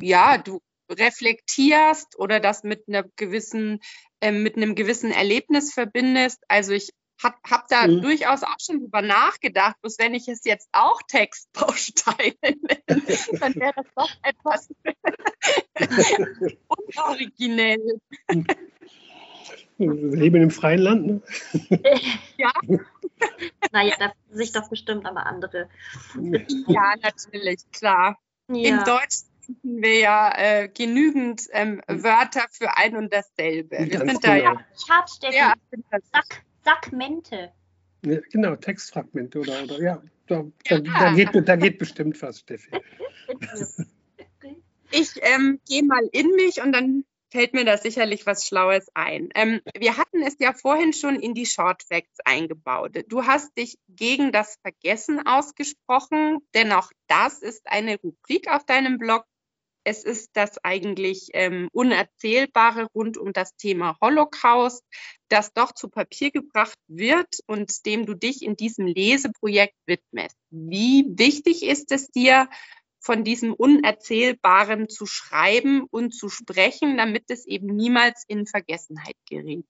ja, du reflektierst oder das mit einer gewissen, ähm, mit einem gewissen Erlebnis verbindest. Also ich habe hab da mhm. durchaus auch schon drüber nachgedacht, bloß wenn ich es jetzt auch Textbausteine nenne, dann wäre das doch etwas unoriginell. Wir leben im freien Land, ne? Ja. naja, da sich das bestimmt aber andere. Ja, natürlich, klar. Ja. In Deutsch finden wir ja äh, genügend ähm, Wörter für ein und dasselbe. Wir Ganz sind genau. da ja. Ich hab's, Steffi. Ja, Sack, Sackmente. Ja, genau, Textfragmente oder, oder ja, da, da, ja. Da, geht, da geht bestimmt was, Steffi. Ich ähm, gehe mal in mich und dann fällt mir da sicherlich was Schlaues ein. Ähm, wir hatten es ja vorhin schon in die Short Facts eingebaut. Du hast dich gegen das Vergessen ausgesprochen, denn auch das ist eine Rubrik auf deinem Blog. Es ist das eigentlich ähm, Unerzählbare rund um das Thema Holocaust, das doch zu Papier gebracht wird und dem du dich in diesem Leseprojekt widmest. Wie wichtig ist es dir, von diesem Unerzählbaren zu schreiben und zu sprechen, damit es eben niemals in Vergessenheit gerät.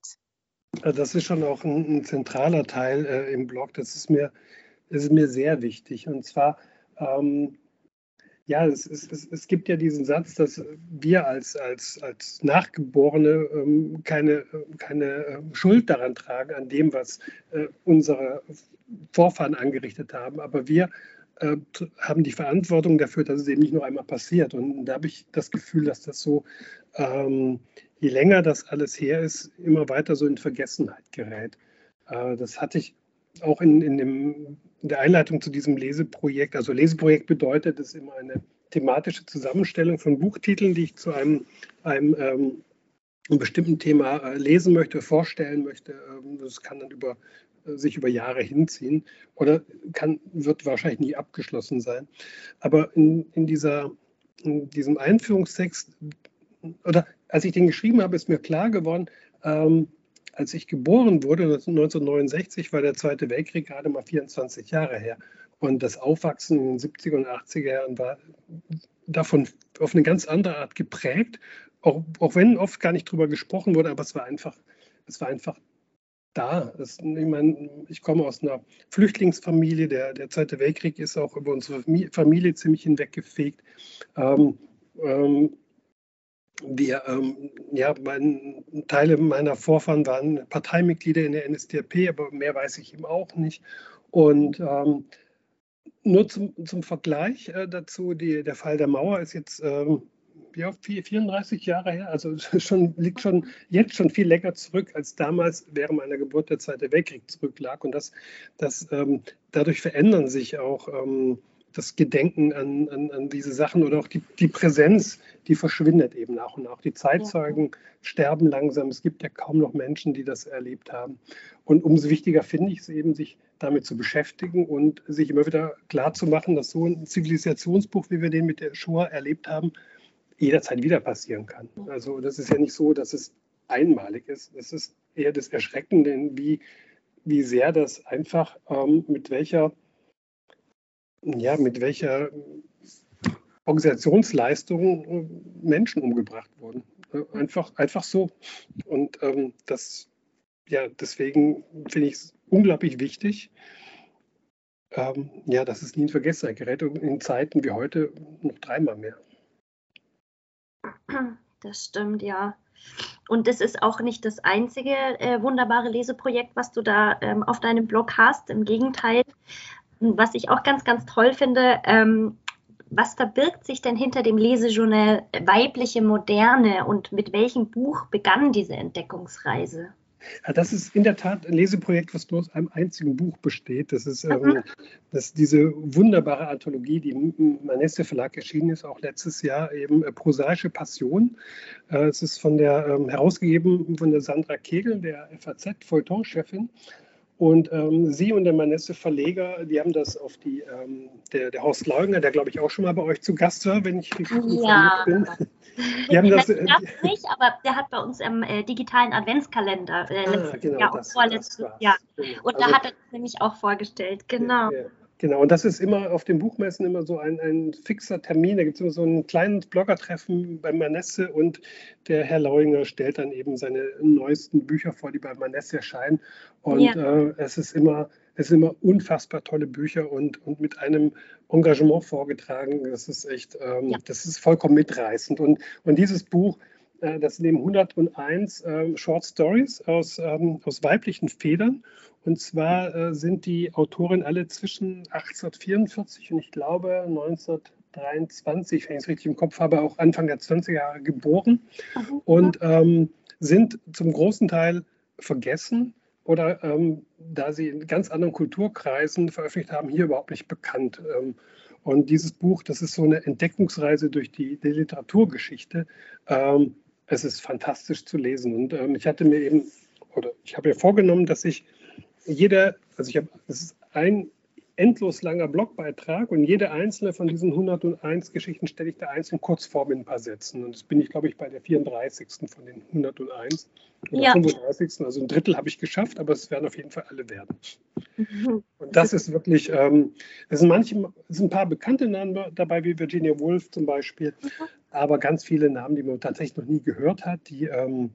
Das ist schon auch ein, ein zentraler Teil äh, im Blog. Das ist mir, das ist mir sehr wichtig. Und zwar, ähm, ja, es, es, es, gibt ja diesen Satz, dass wir als, als, als Nachgeborene ähm, keine, keine äh, Schuld daran tragen, an dem, was äh, unsere Vorfahren angerichtet haben. Aber wir äh, haben die Verantwortung dafür, dass es eben nicht nur einmal passiert. Und da habe ich das Gefühl, dass das so, ähm, je länger das alles her ist, immer weiter so in Vergessenheit gerät. Äh, das hatte ich auch in, in, dem, in, der Einleitung zu diesem Leseprojekt. Also Leseprojekt bedeutet, es ist immer eine thematische Zusammenstellung von Buchtiteln, die ich zu einem, einem, ähm, einem bestimmten Thema äh, lesen möchte, vorstellen möchte. Ähm, das kann dann über sich über Jahre hinziehen oder kann, wird wahrscheinlich nie abgeschlossen sein. Aber in, in, dieser, in diesem Einführungstext, oder als ich den geschrieben habe, ist mir klar geworden, ähm, als ich geboren wurde, 1969, war der Zweite Weltkrieg gerade mal 24 Jahre her. Und das Aufwachsen in den 70er und 80er Jahren war davon auf eine ganz andere Art geprägt, auch, auch wenn oft gar nicht drüber gesprochen wurde, aber es war einfach, es war einfach da. Das, ich, meine, ich komme aus einer Flüchtlingsfamilie. Der, der Zweite Weltkrieg ist auch über unsere Familie ziemlich hinweggefegt. Ähm, ähm, wir, ähm, ja, mein, Teile meiner Vorfahren waren Parteimitglieder in der NSDAP, aber mehr weiß ich eben auch nicht. Und ähm, nur zum, zum Vergleich äh, dazu, die, der Fall der Mauer ist jetzt ähm, ja, 34 Jahre her, also schon, liegt schon jetzt schon viel länger zurück, als damals während meiner Geburt der Zweite Weltkrieg zurücklag. Und das, das, ähm, dadurch verändern sich auch ähm, das Gedenken an, an, an, diese Sachen oder auch die, die Präsenz, die verschwindet eben nach und nach. Die Zeitzeugen ja. sterben langsam. Es gibt ja kaum noch Menschen, die das erlebt haben. Und umso wichtiger finde ich es eben, sich damit zu beschäftigen und sich immer wieder klarzumachen, dass so ein Zivilisationsbuch, wie wir den mit der Shoah erlebt haben, jederzeit wieder passieren kann. Also das ist ja nicht so, dass es einmalig ist. Es ist eher das Erschreckende, wie, wie sehr das einfach ähm, mit welcher, ja, mit welcher Organisationsleistungen äh, Menschen umgebracht wurden. Einfach, einfach so. Und ähm, das, ja, deswegen finde ich es unglaublich wichtig, ähm, ja, dass es nie in Vergessenheit gerät und in Zeiten wie heute noch dreimal mehr. Das stimmt, ja. Und das ist auch nicht das einzige äh, wunderbare Leseprojekt, was du da ähm, auf deinem Blog hast. Im Gegenteil, was ich auch ganz, ganz toll finde, ähm, was verbirgt sich denn hinter dem Lesejournal Weibliche Moderne und mit welchem Buch begann diese Entdeckungsreise? Das ist in der Tat ein Leseprojekt, was nur aus einem einzigen Buch besteht. Das ist, ähm, das ist diese wunderbare Anthologie, die im Manesse Verlag erschienen ist, auch letztes Jahr, eben äh, Prosaische Passion. Äh, es ist von der, ähm, herausgegeben von der Sandra Kegel, der FAZ-Feuilleton-Chefin. Und ähm, Sie und der Manesse Verleger, die haben das auf die, ähm, der, der Horst Leugner, der glaube ich auch schon mal bei euch zu Gast war, wenn ich richtig ja. bin. Die haben das, äh, nicht, aber der hat bei uns im äh, digitalen Adventskalender äh, ah, genau, Jahr und vorletztes Jahr. Genau. Und also, da hat er es nämlich auch vorgestellt, genau. Ja, ja. Genau, und das ist immer auf den Buchmessen immer so ein, ein fixer Termin. Da gibt es immer so ein kleines Bloggertreffen bei Manesse und der Herr Lauinger stellt dann eben seine neuesten Bücher vor, die bei Manesse erscheinen. Und ja. äh, es ist immer, es sind immer unfassbar tolle Bücher und, und mit einem Engagement vorgetragen. Das ist echt, ähm, ja. das ist vollkommen mitreißend. Und, und dieses Buch, äh, das sind eben 101 äh, Short Stories aus, ähm, aus weiblichen Federn. Und zwar äh, sind die Autoren alle zwischen 1844 und ich glaube 1923, wenn ich es richtig im Kopf habe, auch Anfang der 20er Jahre geboren mhm. und ähm, sind zum großen Teil vergessen oder ähm, da sie in ganz anderen Kulturkreisen veröffentlicht haben, hier überhaupt nicht bekannt. Ähm, und dieses Buch, das ist so eine Entdeckungsreise durch die, die Literaturgeschichte. Ähm, es ist fantastisch zu lesen. Und ähm, ich hatte mir eben, oder ich habe mir vorgenommen, dass ich jeder, also ich habe, es ist ein endlos langer Blogbeitrag und jede einzelne von diesen 101 Geschichten stelle ich da einzeln kurz vor mit ein paar Sätzen. Und das bin ich, glaube ich, bei der 34. von den 101 oder ja. 35. Also ein Drittel habe ich geschafft, aber es werden auf jeden Fall alle werden. Mhm. Und das ist wirklich, ähm, es, sind manche, es sind ein paar bekannte Namen dabei, wie Virginia Woolf zum Beispiel, mhm. aber ganz viele Namen, die man tatsächlich noch nie gehört hat, die, ähm,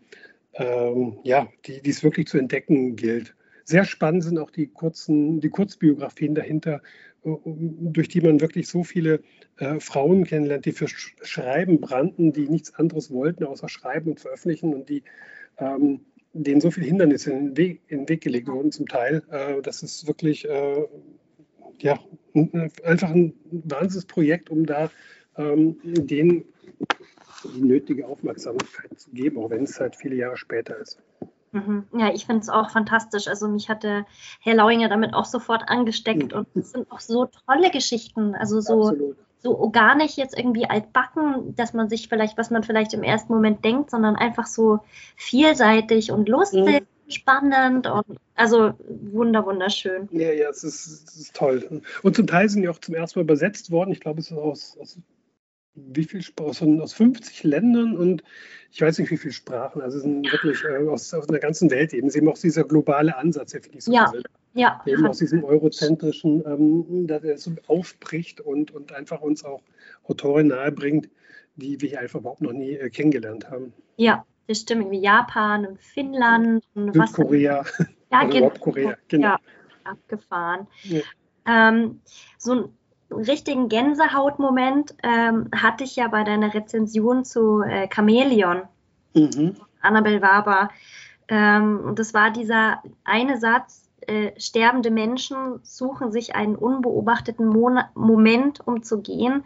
ähm, ja, die, die es wirklich zu entdecken gilt. Sehr spannend sind auch die kurzen, die Kurzbiografien dahinter, äh, durch die man wirklich so viele äh, Frauen kennenlernt, die für Schreiben brannten, die nichts anderes wollten, außer schreiben und veröffentlichen und die ähm, denen so viele Hindernisse in den Weg, in den Weg gelegt wurden zum Teil. Äh, das ist wirklich äh, ja, einfach ein Wahnsinnsprojekt, um da ähm, denen die nötige Aufmerksamkeit zu geben, auch wenn es halt viele Jahre später ist. Mhm. Ja, ich finde es auch fantastisch. Also mich hatte Herr Lauinger damit auch sofort angesteckt mhm. und es sind auch so tolle Geschichten. Also so, so gar nicht jetzt irgendwie altbacken, dass man sich vielleicht, was man vielleicht im ersten Moment denkt, sondern einfach so vielseitig und lustig. Mhm. Spannend und also wunder wunderschön. Ja, ja, es ist, es ist toll. Und zum Teil sind die auch zum ersten Mal übersetzt worden. Ich glaube, es ist aus, aus wie viel Sprachen, aus 50 Ländern und ich weiß nicht, wie viele Sprachen. Also es sind wirklich äh, aus, aus der ganzen Welt eben. Sie eben auch dieser globale Ansatz, der finde ich so ja. toll. Ja. Eben aus diesem eurozentrischen, ähm, dass er so aufbricht und, und einfach uns auch Autoren nahebringt, die wir einfach überhaupt noch nie äh, kennengelernt haben. Ja, das stimmt. Wie Japan und Finnland und Südkorea. Ja, genau. Nordkorea, genau. Ja, abgefahren. Ja. Ähm, so ein richtigen Gänsehautmoment ähm, hatte ich ja bei deiner Rezension zu äh, Chamäleon, mhm. Annabel Waber. Ähm, das war dieser eine Satz, äh, sterbende Menschen suchen sich einen unbeobachteten Mon Moment, um zu gehen,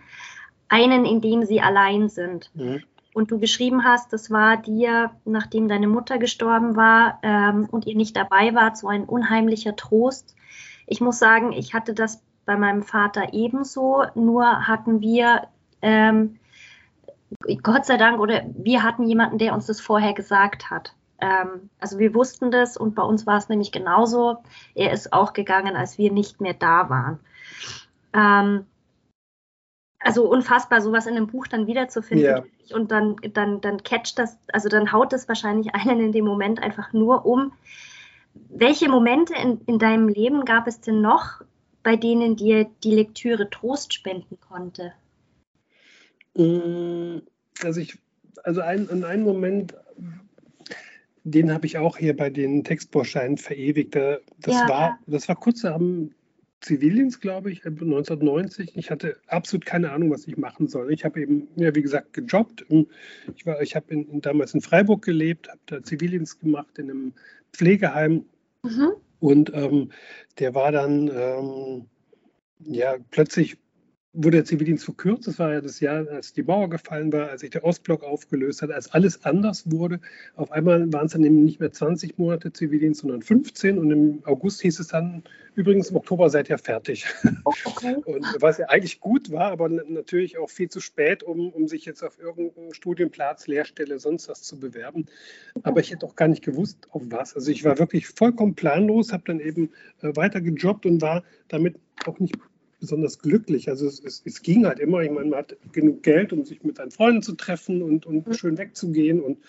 einen, in dem sie allein sind. Mhm. Und du geschrieben hast, das war dir, nachdem deine Mutter gestorben war ähm, und ihr nicht dabei wart, so ein unheimlicher Trost. Ich muss sagen, ich hatte das bei meinem Vater ebenso, nur hatten wir ähm, Gott sei Dank oder wir hatten jemanden, der uns das vorher gesagt hat. Ähm, also wir wussten das und bei uns war es nämlich genauso. Er ist auch gegangen, als wir nicht mehr da waren. Ähm, also unfassbar, sowas in einem Buch dann wiederzufinden. Yeah. Und dann, dann, dann catcht das, also dann haut das wahrscheinlich einen in dem Moment einfach nur um. Welche Momente in, in deinem Leben gab es denn noch, bei denen dir die Lektüre Trost spenden konnte? Mm, also ich, also ein, in einem Moment, den habe ich auch hier bei den Textbausteinen verewigt. Das, ja. war, das war kurz am Zivildienst, glaube ich, 1990. Ich hatte absolut keine Ahnung, was ich machen soll. Ich habe eben, ja, wie gesagt, gejobbt. Ich, ich habe in, damals in Freiburg gelebt, habe da Zivildienst gemacht in einem Pflegeheim. Mhm. Und ähm, der war dann, ähm, ja, plötzlich wurde der Zivildienst verkürzt. Das war ja das Jahr, als die Mauer gefallen war, als sich der Ostblock aufgelöst hat, als alles anders wurde. Auf einmal waren es dann eben nicht mehr 20 Monate Zivildienst, sondern 15. Und im August hieß es dann, übrigens im Oktober seid ihr fertig. Okay. Und was ja eigentlich gut war, aber natürlich auch viel zu spät, um, um sich jetzt auf irgendeinen Studienplatz, Lehrstelle, sonst was zu bewerben. Aber ich hätte auch gar nicht gewusst, auf was. Also ich war wirklich vollkommen planlos, habe dann eben äh, weiter gejobbt und war damit auch nicht besonders glücklich. Also es, es, es, ging halt immer, ich meine, man hat genug Geld, um sich mit seinen Freunden zu treffen und, und mhm. schön wegzugehen und,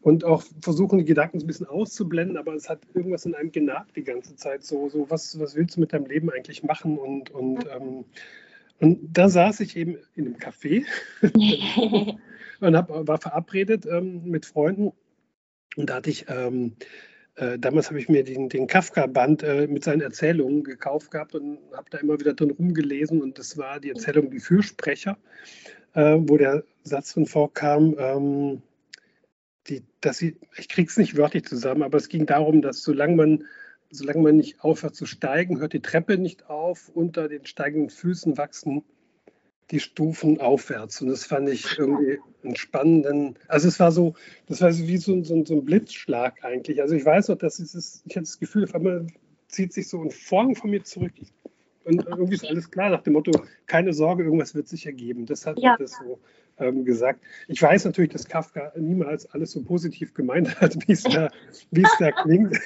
und auch versuchen, die Gedanken ein bisschen auszublenden, aber es hat irgendwas in einem genagt die ganze Zeit. So, so was, was willst du mit deinem Leben eigentlich machen? Und, und, mhm. ähm, und da saß ich eben in einem Café und hab, war verabredet ähm, mit Freunden und da hatte ich ähm, äh, damals habe ich mir den, den Kafka-Band äh, mit seinen Erzählungen gekauft gehabt und habe da immer wieder drin rumgelesen. Und das war die Erzählung Die Fürsprecher, äh, wo der Satz drin vorkam, ähm, die, dass sie, ich kriege es nicht wörtlich zusammen, aber es ging darum, dass solange man, solange man nicht aufhört zu steigen, hört die Treppe nicht auf, unter den steigenden Füßen wachsen die Stufen aufwärts. Und das fand ich irgendwie einen spannenden, also es war so, das war wie so, so, so ein Blitzschlag eigentlich. Also ich weiß noch, dass es, ich hatte das Gefühl, auf einmal zieht sich so ein Vorhang von mir zurück. Und irgendwie ist alles klar nach dem Motto, keine Sorge, irgendwas wird sich ergeben. Das hat ja. das so ähm, gesagt. Ich weiß natürlich, dass Kafka niemals alles so positiv gemeint hat, wie es da, wie es da klingt.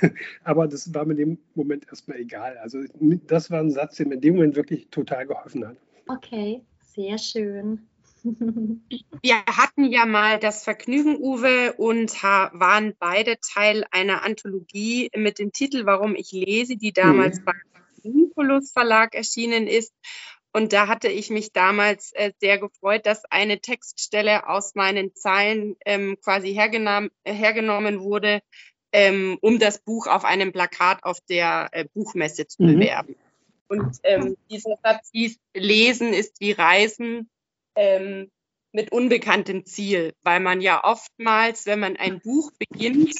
Aber das war mir in dem Moment erstmal egal. Also das war ein Satz, der mir in dem Moment wirklich total geholfen hat. Okay. Sehr schön. Wir hatten ja mal das Vergnügen, Uwe, und waren beide Teil einer Anthologie mit dem Titel Warum ich lese, die damals mhm. beim Nikolus Verlag erschienen ist. Und da hatte ich mich damals äh, sehr gefreut, dass eine Textstelle aus meinen Zeilen ähm, quasi hergenommen, hergenommen wurde, ähm, um das Buch auf einem Plakat auf der äh, Buchmesse zu mhm. bewerben. Und ähm, dieser Satz hieß, Lesen ist wie Reisen ähm, mit unbekanntem Ziel, weil man ja oftmals, wenn man ein Buch beginnt,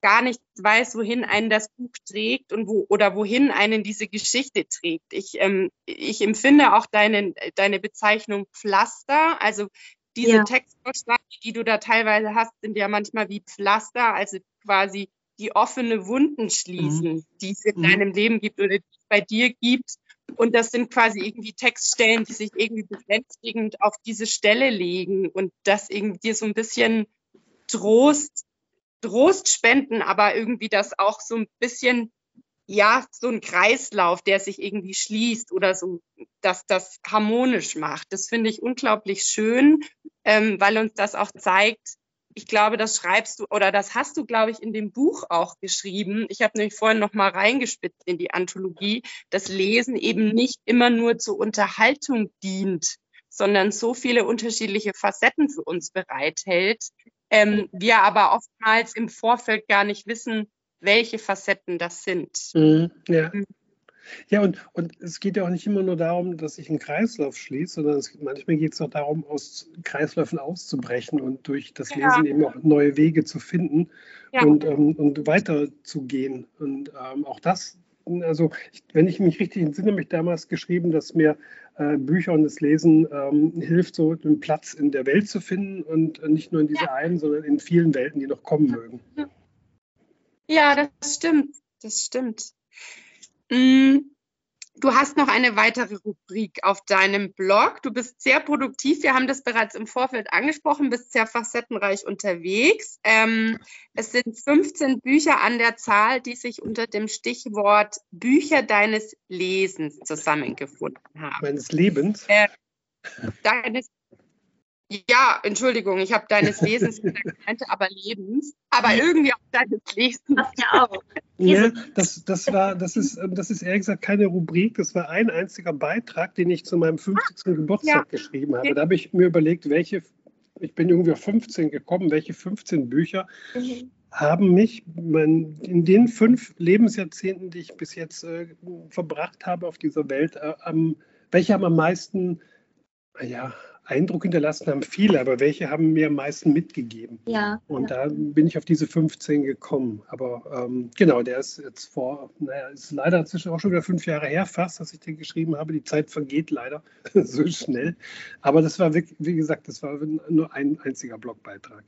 gar nicht weiß, wohin einen das Buch trägt und wo oder wohin einen diese Geschichte trägt. Ich, ähm, ich empfinde auch deine, deine Bezeichnung Pflaster, also diese ja. Textbausteine, die du da teilweise hast, sind ja manchmal wie Pflaster, also quasi die offene Wunden schließen, mhm. die es in mhm. deinem Leben gibt oder die es bei dir gibt. Und das sind quasi irgendwie Textstellen, die sich irgendwie befestigend auf diese Stelle legen und das irgendwie dir so ein bisschen Trost, Trost spenden, aber irgendwie das auch so ein bisschen, ja, so ein Kreislauf, der sich irgendwie schließt oder so, dass das harmonisch macht. Das finde ich unglaublich schön, ähm, weil uns das auch zeigt, ich glaube, das schreibst du oder das hast du, glaube ich, in dem Buch auch geschrieben. Ich habe nämlich vorhin noch mal reingespitzt in die Anthologie, dass Lesen eben nicht immer nur zur Unterhaltung dient, sondern so viele unterschiedliche Facetten für uns bereithält. Ähm, wir aber oftmals im Vorfeld gar nicht wissen, welche Facetten das sind. Mhm, ja. Mhm. Ja, und, und es geht ja auch nicht immer nur darum, dass sich ein Kreislauf schließt, sondern es, manchmal geht es auch darum, aus Kreisläufen auszubrechen und durch das ja. Lesen eben auch neue Wege zu finden ja. und, ähm, und weiterzugehen. Und ähm, auch das, also ich, wenn ich mich richtig entsinne, habe ich damals geschrieben, dass mir äh, Bücher und das Lesen ähm, hilft, so einen Platz in der Welt zu finden und äh, nicht nur in dieser ja. einen, sondern in vielen Welten, die noch kommen mögen. Ja, das stimmt. Das stimmt. Mm, du hast noch eine weitere Rubrik auf deinem Blog. Du bist sehr produktiv. Wir haben das bereits im Vorfeld angesprochen, bist sehr facettenreich unterwegs. Ähm, es sind 15 Bücher an der Zahl, die sich unter dem Stichwort Bücher deines Lesens zusammengefunden haben. Meines Lebens? Äh, deines Ja, Entschuldigung, ich habe deines Lesens gemeint, aber Lebens. Aber irgendwie auch deines Lesens. Das ja auch. Ja, das, das, war, das, ist, das ist ehrlich gesagt keine Rubrik, das war ein einziger Beitrag, den ich zu meinem 50. Geburtstag ja. geschrieben habe. Da habe ich mir überlegt, welche, ich bin irgendwie auf 15 gekommen, welche 15 Bücher Mhm. haben mich mein, in den fünf Lebensjahrzehnten, die ich bis jetzt äh, verbracht habe auf dieser Welt, äh, am, welche haben am meisten ja, Eindruck hinterlassen, haben viele, aber welche haben mir am meisten mitgegeben? Ja. Und ja. da bin ich auf diese 15 gekommen. Aber ähm, genau, der ist jetzt vor, naja, ist leider inzwischen auch schon wieder fünf Jahre her fast, dass ich den geschrieben habe. Die Zeit vergeht leider so schnell. Aber das war, wirklich, wie gesagt, das war nur ein einziger Blogbeitrag.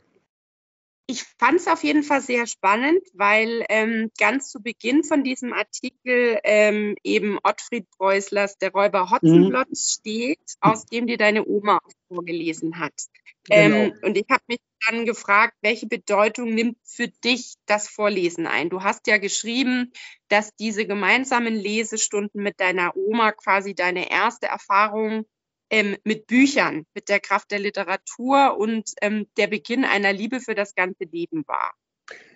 Ich fand es auf jeden Fall sehr spannend, weil ähm, ganz zu Beginn von diesem Artikel ähm, eben Ottfried Preußlers Der Räuber Hotzenplotz mhm. steht, aus dem dir deine Oma vorgelesen hat. Genau. Ähm, und ich habe mich dann gefragt, welche Bedeutung nimmt für dich das Vorlesen ein? Du hast ja geschrieben, dass diese gemeinsamen Lesestunden mit deiner Oma quasi deine erste Erfahrung ähm, mit Büchern, mit der Kraft der Literatur und ähm, der Beginn einer Liebe für das ganze Leben war.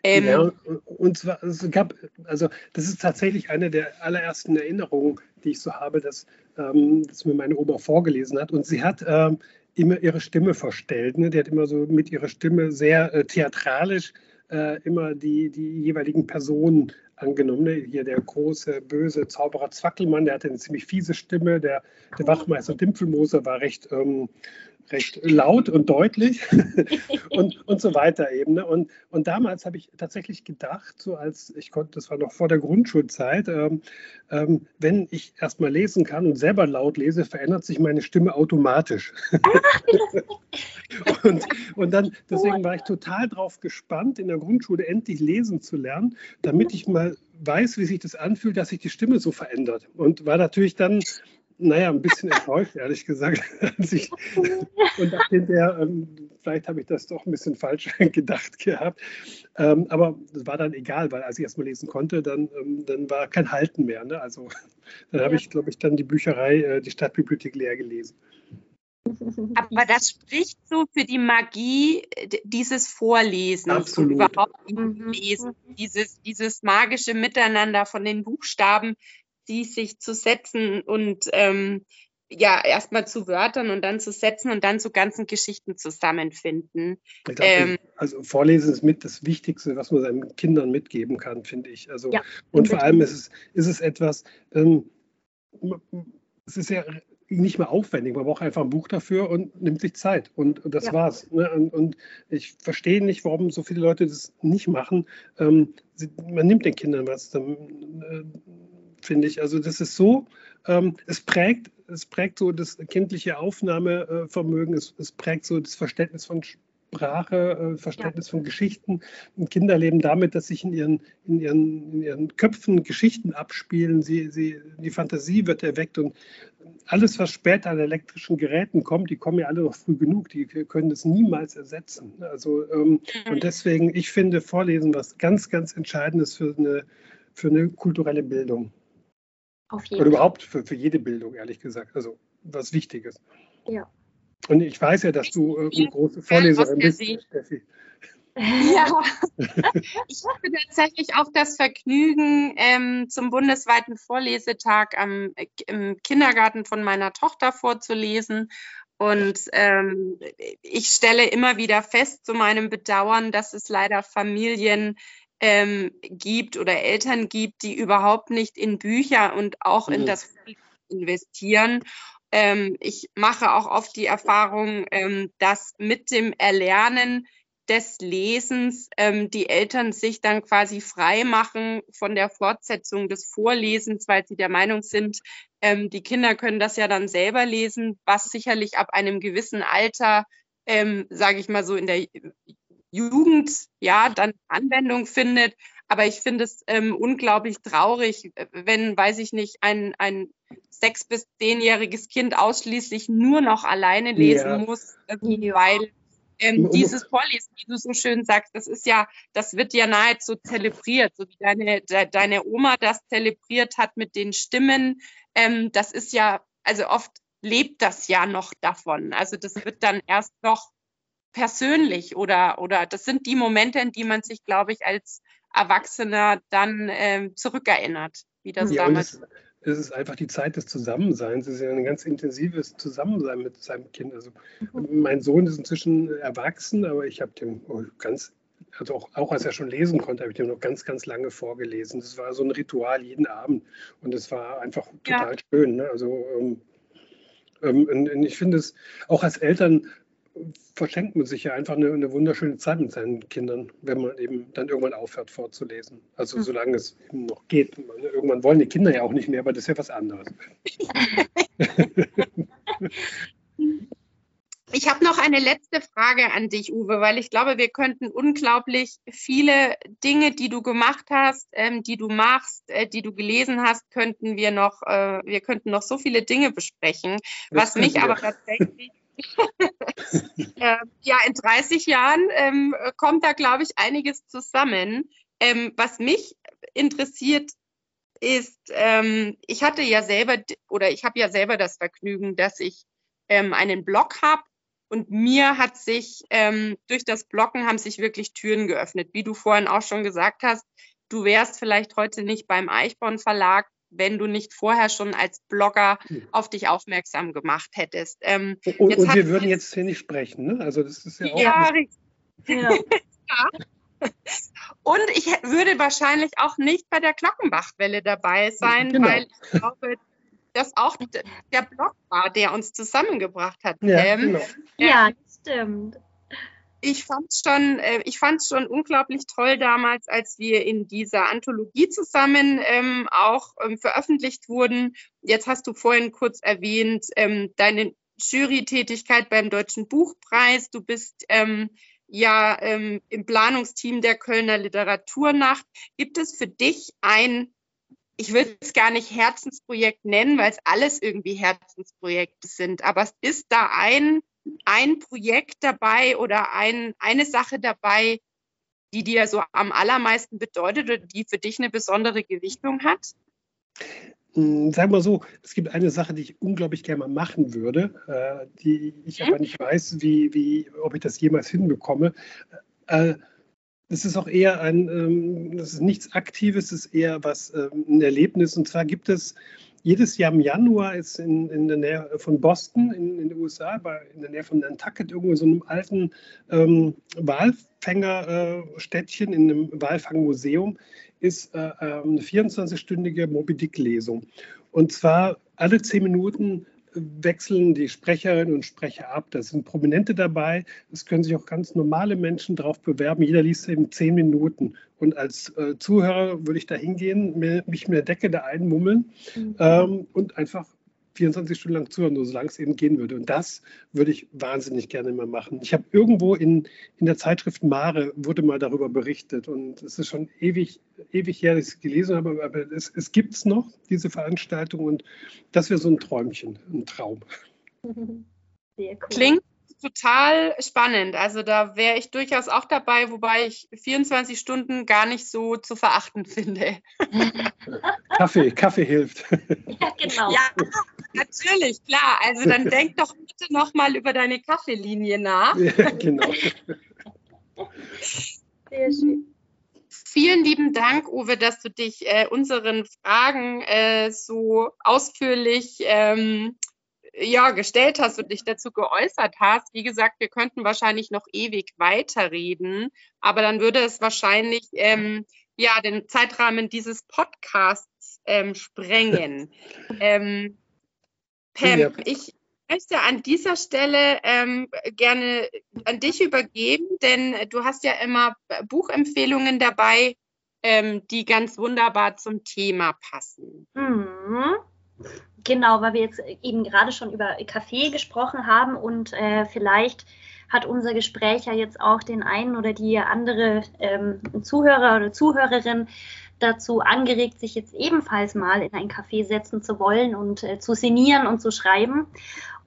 Ähm, ja, und zwar, es gab, also das ist tatsächlich eine der allerersten Erinnerungen, die ich so habe, dass, ähm, dass mir meine Oma vorgelesen hat. Und sie hat ähm, immer ihre Stimme verstellt. Ne? Die hat immer so mit ihrer Stimme sehr äh, theatralisch äh, immer die, die jeweiligen Personen angenommen. Ne? Hier der große, böse Zauberer Zwackelmann, der hatte eine ziemlich fiese Stimme. Der, der Wachmeister Dimpfelmoser war recht, ähm, recht laut und deutlich und, und so weiter eben. Ne? Und, und damals habe ich tatsächlich gedacht, so als ich konnte, das war noch vor der Grundschulzeit, ähm, ähm, wenn ich erstmal lesen kann und selber laut lese, verändert sich meine Stimme automatisch. und, und dann, deswegen war ich total drauf gespannt, in der Grundschule endlich lesen zu lernen, damit ich mal weiß, wie sich das anfühlt, dass sich die Stimme so verändert. Und war natürlich dann naja, ein bisschen enttäuscht, ehrlich gesagt. ich, und dachte hinterher, ähm, vielleicht habe ich das doch ein bisschen falsch gedacht gehabt. Ähm, aber das war dann egal, weil als ich erst mal lesen konnte, dann, ähm, dann war kein Halten mehr. Ne? Also dann habe ich, glaube ich, dann die Bücherei, äh, die Stadtbibliothek leer gelesen. Aber das spricht so für die Magie dieses Vorlesens Absolut. überhaupt Lesen, dieses, dieses magische Miteinander von den Buchstaben, die sich zu setzen und ähm, ja, erstmal zu Wörtern und dann zu setzen und dann zu ganzen Geschichten zusammenfinden. Glaub, ähm, also Vorlesen ist mit das Wichtigste, was man seinen Kindern mitgeben kann, finde ich. Also, ja, und vor allem ist es, ist es etwas, ähm, es ist ja nicht mehr aufwendig. Man braucht einfach ein Buch dafür und nimmt sich Zeit. Und, und das ja. war's. Ne? Und, und, ich verstehe nicht, warum so viele Leute das nicht machen. Ähm, sie, man nimmt den Kindern was. Dann, äh, finde ich. Also das ist so, ähm, es prägt, es prägt so das kindliche Aufnahmevermögen, es, es prägt so das Verständnis von Sprache, äh, Verständnis ja. von Geschichten. Und Kinder leben damit, dass sich in ihren, in ihren, in ihren Köpfen Geschichten abspielen. Sie, sie, die Fantasie wird erweckt und alles, was später an elektrischen Geräten kommt, die kommen ja alle noch früh genug, die können das niemals ersetzen. Also, ähm, und deswegen, ich finde Vorlesen was ganz, ganz Entscheidendes für eine, für eine kulturelle Bildung. Auf jeden Oder überhaupt für, für jede Bildung, ehrlich gesagt. Also was Wichtiges. Ja. Und ich weiß ja, dass du äh, eine große Vorleserin bist, Steffi. Ja, ich hatte tatsächlich auch das Vergnügen, ähm, zum bundesweiten Vorlesetag am, im Kindergarten von meiner Tochter vorzulesen. Und ähm, ich stelle immer wieder fest, zu meinem Bedauern, dass es leider Familien ähm, gibt oder Eltern gibt, die überhaupt nicht in Bücher und auch mhm. in das investieren. Ähm, ich mache auch oft die Erfahrung, ähm, dass mit dem Erlernen des Lesens ähm, die Eltern sich dann quasi frei machen von der Fortsetzung des Vorlesens, weil sie der Meinung sind, ähm, die Kinder können das ja dann selber lesen, was sicherlich ab einem gewissen Alter, ähm, sage ich mal so in der Jugend ja dann Anwendung findet. Aber ich finde es ähm, unglaublich traurig, wenn, weiß ich nicht, ein, ein sechs- bis zehnjähriges Kind ausschließlich nur noch alleine lesen ja. muss, weil ähm, dieses Vorlesen, wie du so schön sagst, das ist ja, das wird ja nahezu zelebriert, so wie deine, de, deine Oma das zelebriert hat mit den Stimmen. Ähm, das ist ja, also oft lebt das ja noch davon. Also das wird dann erst noch persönlich oder, oder das sind die Momente, in die man sich, glaube ich, als Erwachsener dann äh, zurückerinnert, wie das ja, damals. Es, es ist einfach die Zeit des Zusammenseins. Es ist ja ein ganz intensives Zusammensein mit seinem Kind. Also mhm. mein Sohn ist inzwischen erwachsen, aber ich habe dem ganz also auch, auch als er schon lesen konnte, habe ich dem noch ganz, ganz lange vorgelesen. Das war so ein Ritual jeden Abend und es war einfach total ja. schön. Ne? Also ähm, ähm, und ich finde es auch als Eltern verschenkt man sich ja einfach eine, eine, wunderschöne Zeit mit seinen Kindern, wenn man eben dann irgendwann aufhört vorzulesen. Also mhm. solange es eben noch geht. Irgendwann wollen die Kinder ja auch nicht mehr, aber das ist ja was anderes. Ich habe noch eine letzte Frage an dich, Uwe, weil ich glaube, wir könnten unglaublich viele Dinge, die du gemacht hast, ähm, die du machst, äh, die du gelesen hast, könnten wir noch, äh, wir könnten noch so viele Dinge besprechen. Das was mich wir. aber tatsächlich äh, ja, in 30 Jahren ähm, kommt da, glaube ich, einiges zusammen. Ähm, was mich interessiert, ist, ähm, ich hatte ja selber oder ich habe ja selber das Vergnügen, dass ich ähm, einen Blog habe und mir hat sich ähm, durch das Bloggen haben sich wirklich Türen geöffnet. Wie du vorhin auch schon gesagt hast, du wärst vielleicht heute nicht beim Eichborn Verlag, wenn du nicht vorher schon als Blogger hm. auf dich aufmerksam gemacht hättest. Ähm, und, und wir würden jetzt hier nicht sprechen, ne? Also das ist ja auch. Ja, ja. ja. Und ich würde wahrscheinlich auch nicht bei der Glockenbachwelle dabei sein, genau. weil ich glaube, das auch der Blog war, der uns zusammengebracht hat. Ja, ähm, genau. ja stimmt. Ich fand es schon, äh, ich fand's schon unglaublich toll damals, als wir in dieser Anthologie zusammen ähm, auch ähm, veröffentlicht wurden. Jetzt hast du vorhin kurz erwähnt, ähm, deine Jury-Tätigkeit beim Deutschen Buchpreis. Du bist ähm, ja ähm, im Planungsteam der Kölner Literaturnacht. Gibt es für dich ein ich will es gar nicht Herzensprojekt nennen, weil es alles irgendwie Herzensprojekte sind. Aber es ist da ein, ein Projekt dabei oder ein, eine Sache dabei, die dir so am allermeisten bedeutet oder die für dich eine besondere Gewichtung hat? Hm, sagen wir so, es gibt eine Sache, die ich unglaublich gerne mal machen würde, äh, die ich mhm. aber nicht weiß, wie, wie, ob ich das jemals hinbekomme. Äh, es ist auch eher ein, ähm, das ist nichts Aktives, es ist eher was, ähm, ein Erlebnis. Und zwar gibt es jedes Jahr im Januar ist in, in der Nähe von Boston in, in den USA, bei, in der Nähe von Nantucket, irgendwo so einem alten ähm, Walfängerstädtchen, äh, in einem Walfangmuseum, ist äh, äh, eine 24-stündige Moby Dick-Lesung. Und zwar alle zehn Minuten wechseln die Sprecherinnen und Sprecher ab. Da sind Prominente dabei. Es können sich auch ganz normale Menschen darauf bewerben. Jeder liest eben zehn Minuten. Und als äh, Zuhörer würde ich da hingehen, mich mit der Decke da einmummeln mhm. ähm, und einfach 24 Stunden lang zuhören, nur solange es eben gehen würde. Und das würde ich wahnsinnig gerne mal machen. Ich habe irgendwo in, in der Zeitschrift Mare wurde mal darüber berichtet und es ist schon ewig, ewig her, dass ich es gelesen habe, aber es, es gibt es noch, diese Veranstaltung und das wäre so ein Träumchen, ein Traum. Sehr cool. Klingt total spannend. Also da wäre ich durchaus auch dabei, wobei ich 24 Stunden gar nicht so zu verachten finde. Kaffee, Kaffee hilft. Ja, genau. Ja, natürlich, klar. Also dann denk doch bitte nochmal über deine Kaffeelinie nach. Ja, genau. Sehr schön. Vielen lieben Dank, Uwe, dass du dich äh, unseren Fragen äh, so ausführlich ähm, ja, gestellt hast und dich dazu geäußert hast. Wie gesagt, wir könnten wahrscheinlich noch ewig weiterreden, aber dann würde es wahrscheinlich ähm, ja den Zeitrahmen dieses Podcasts ähm, sprengen. ähm, Pam, ja. ich möchte an dieser Stelle ähm, gerne an dich übergeben, denn du hast ja immer Buchempfehlungen dabei, ähm, die ganz wunderbar zum Thema passen. Mhm. Genau, weil wir jetzt eben gerade schon über Kaffee gesprochen haben und äh, vielleicht hat unser Gespräch ja jetzt auch den einen oder die andere ähm, Zuhörer oder Zuhörerin dazu angeregt, sich jetzt ebenfalls mal in ein Café setzen zu wollen und äh, zu sinnieren und zu schreiben.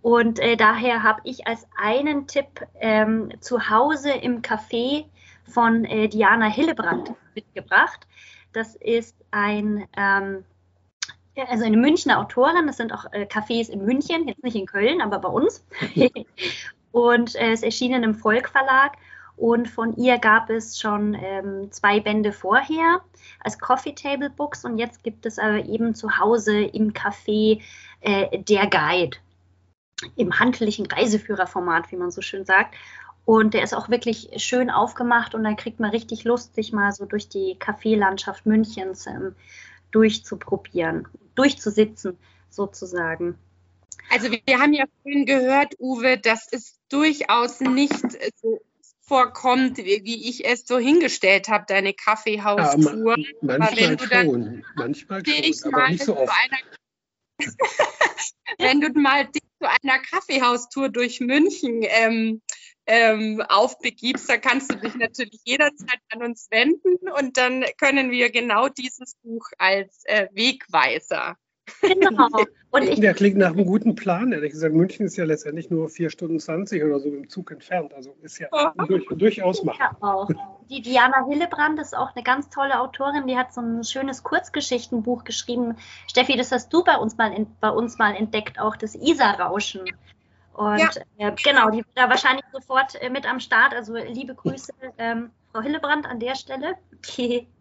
Und äh, daher habe ich als einen Tipp ähm, zu Hause im Café von äh, Diana Hillebrand mitgebracht. Das ist ein ähm, also eine Münchner Autorin, das sind auch äh, Cafés in München, jetzt nicht in Köln, aber bei uns. und äh, es erschienen im Volk Verlag. Und von ihr gab es schon ähm, zwei Bände vorher als Coffee Table Books und jetzt gibt es aber eben zu Hause im Café äh, der Guide im handlichen Reiseführerformat, wie man so schön sagt. Und der ist auch wirklich schön aufgemacht und da kriegt man richtig Lust, sich mal so durch die Kaffeelandschaft Münchens ähm, durchzuprobieren, durchzusitzen sozusagen. Also wir haben ja vorhin gehört, Uwe, dass es durchaus nicht so vorkommt, wie, ich es so hingestart habe, deine Kaffeehaustour. Ja, ma manchmal schon, manchmal schon, aber nicht so oft. Einer, wenn du mal dich zu einer Kaffeehaustour durch München ähm, ähm, aufbegibst, dann kannst du dich natürlich jederzeit an uns wenden und dann können wir genau dieses Buch als äh, Wegweiser Genau. Und ich, der klingt nach einem guten Plan. Ehrlich gesagt, München ist ja letztendlich nur 4 Stunden 20 oder so im Zug entfernt. Also ist ja durch, durchaus machbar. Ja, auch. Die Diana Hillebrand ist auch eine ganz tolle Autorin. Die hat so ein schönes Kurzgeschichtenbuch geschrieben. Steffi, das hast du bei uns mal, in, bei uns mal entdeckt, auch das Isar-Rauschen. Und ja. äh, genau, die war wahrscheinlich sofort äh, mit am Start. Also liebe Grüße, ähm, Frau Hillebrand, an der Stelle. Okay.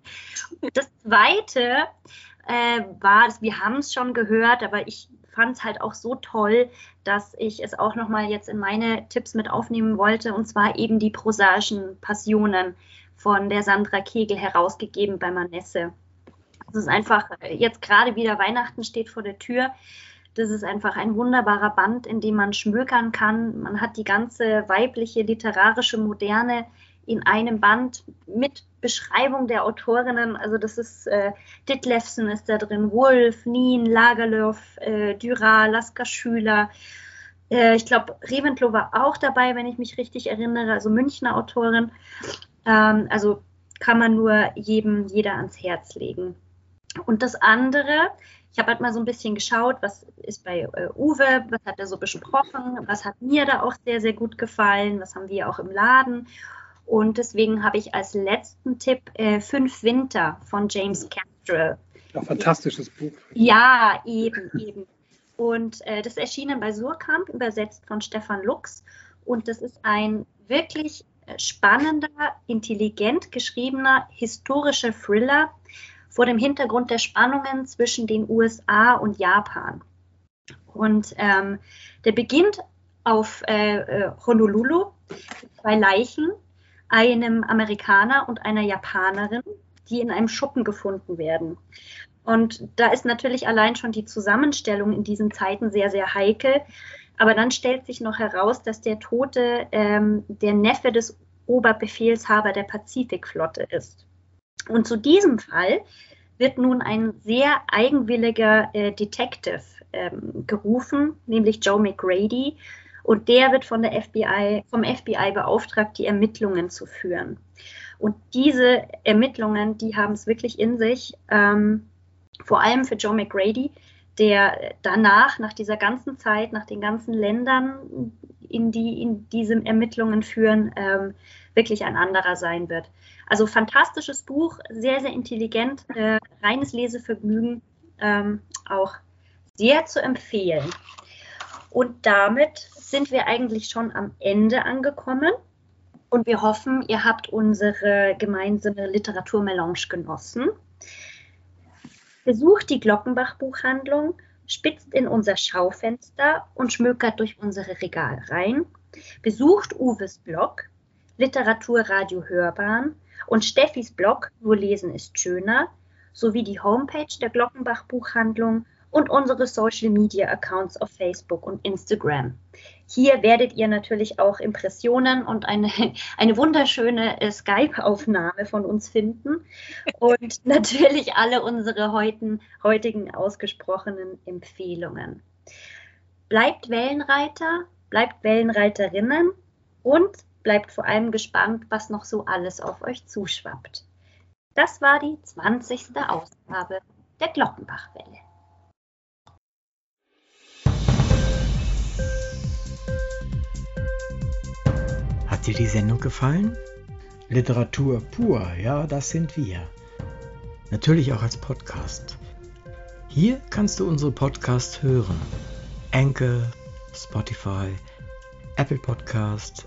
Das Zweite äh, war, wir haben es schon gehört, aber ich fand es halt auch so toll, dass ich es auch nochmal jetzt in meine Tipps mit aufnehmen wollte, und zwar eben die prosaischen Passionen von der Sandra Kegel herausgegeben bei Manesse. Das ist einfach, jetzt gerade wieder Weihnachten steht vor der Tür. Das ist einfach ein wunderbarer Band, in dem man schmökern kann. Man hat die ganze weibliche literarische Moderne in einem Band mit Beschreibung der Autorinnen. Also das ist äh, Ditlevsen ist da drin, Wolf, Nien, Lagerlöf, äh, Dürer, Lasker Schüler. Äh, ich glaube, Reventlow war auch dabei, wenn ich mich richtig erinnere, also Münchner Autorin. Ähm, also kann man nur jedem, jeder ans Herz legen. Und das andere, ich habe halt mal so ein bisschen geschaut, was ist bei äh, Uwe, was hat er so besprochen, was hat mir da auch sehr, sehr gut gefallen, was haben wir auch im Laden. Und deswegen habe ich als letzten Tipp äh, Fünf Winter von James Castrell. Ja, fantastisches Buch. Ja, eben, eben. Und äh, das erschienen bei Surkamp, übersetzt von Stefan Lux. Und das ist ein wirklich äh, spannender, intelligent geschriebener historischer Thriller vor dem Hintergrund der Spannungen zwischen den USA und Japan. Und ähm, der beginnt auf äh, äh Honolulu, zwei Leichen, einem Amerikaner und einer Japanerin, die in einem Schuppen gefunden werden. Und da ist natürlich allein schon die Zusammenstellung in diesen Zeiten sehr, sehr heikel. Aber dann stellt sich noch heraus, dass der Tote ähm, der Neffe des Oberbefehlshaber der Pazifikflotte ist. Und zu diesem Fall wird nun ein sehr eigenwilliger äh, Detective ähm, gerufen, nämlich Joe McGrady, und der wird von der FBI, vom FBI beauftragt, die Ermittlungen zu führen. Und diese Ermittlungen, die haben es wirklich in sich, ähm, vor allem für Joe McGrady, der danach, nach dieser ganzen Zeit, nach den ganzen Ländern, in die in diese Ermittlungen führen, ähm, wirklich ein anderer sein wird. Also fantastisches Buch, sehr, sehr intelligent, äh, reines Lesevergnügen, ähm, auch sehr zu empfehlen. Und damit sind wir eigentlich schon am Ende angekommen. Und wir hoffen, ihr habt unsere gemeinsame Literaturmelange genossen. Besucht die Glockenbach-Buchhandlung, spitzt in unser Schaufenster und schmökert durch unsere Regalreihen. Besucht Uwes Blog, Literaturradio Hörbahn und Steffis Blog Nur lesen ist schöner, sowie die Homepage der Glockenbach Buchhandlung und unsere Social Media Accounts auf Facebook und Instagram. Hier werdet ihr natürlich auch Impressionen und eine, eine wunderschöne äh, Skype-Aufnahme von uns finden und natürlich alle unsere heutigen, heutigen ausgesprochenen Empfehlungen. Bleibt Wellenreiter, bleibt Wellenreiterinnen und bleibt vor allem gespannt, was noch so alles auf euch zuschwappt. Das war die 20. Ausgabe der Glockenbachwelle. Hat dir die Sendung gefallen? Literatur pur, ja, das sind wir. Natürlich auch als Podcast. Hier kannst du unsere Podcasts hören. Anchor, Spotify, Apple Podcast,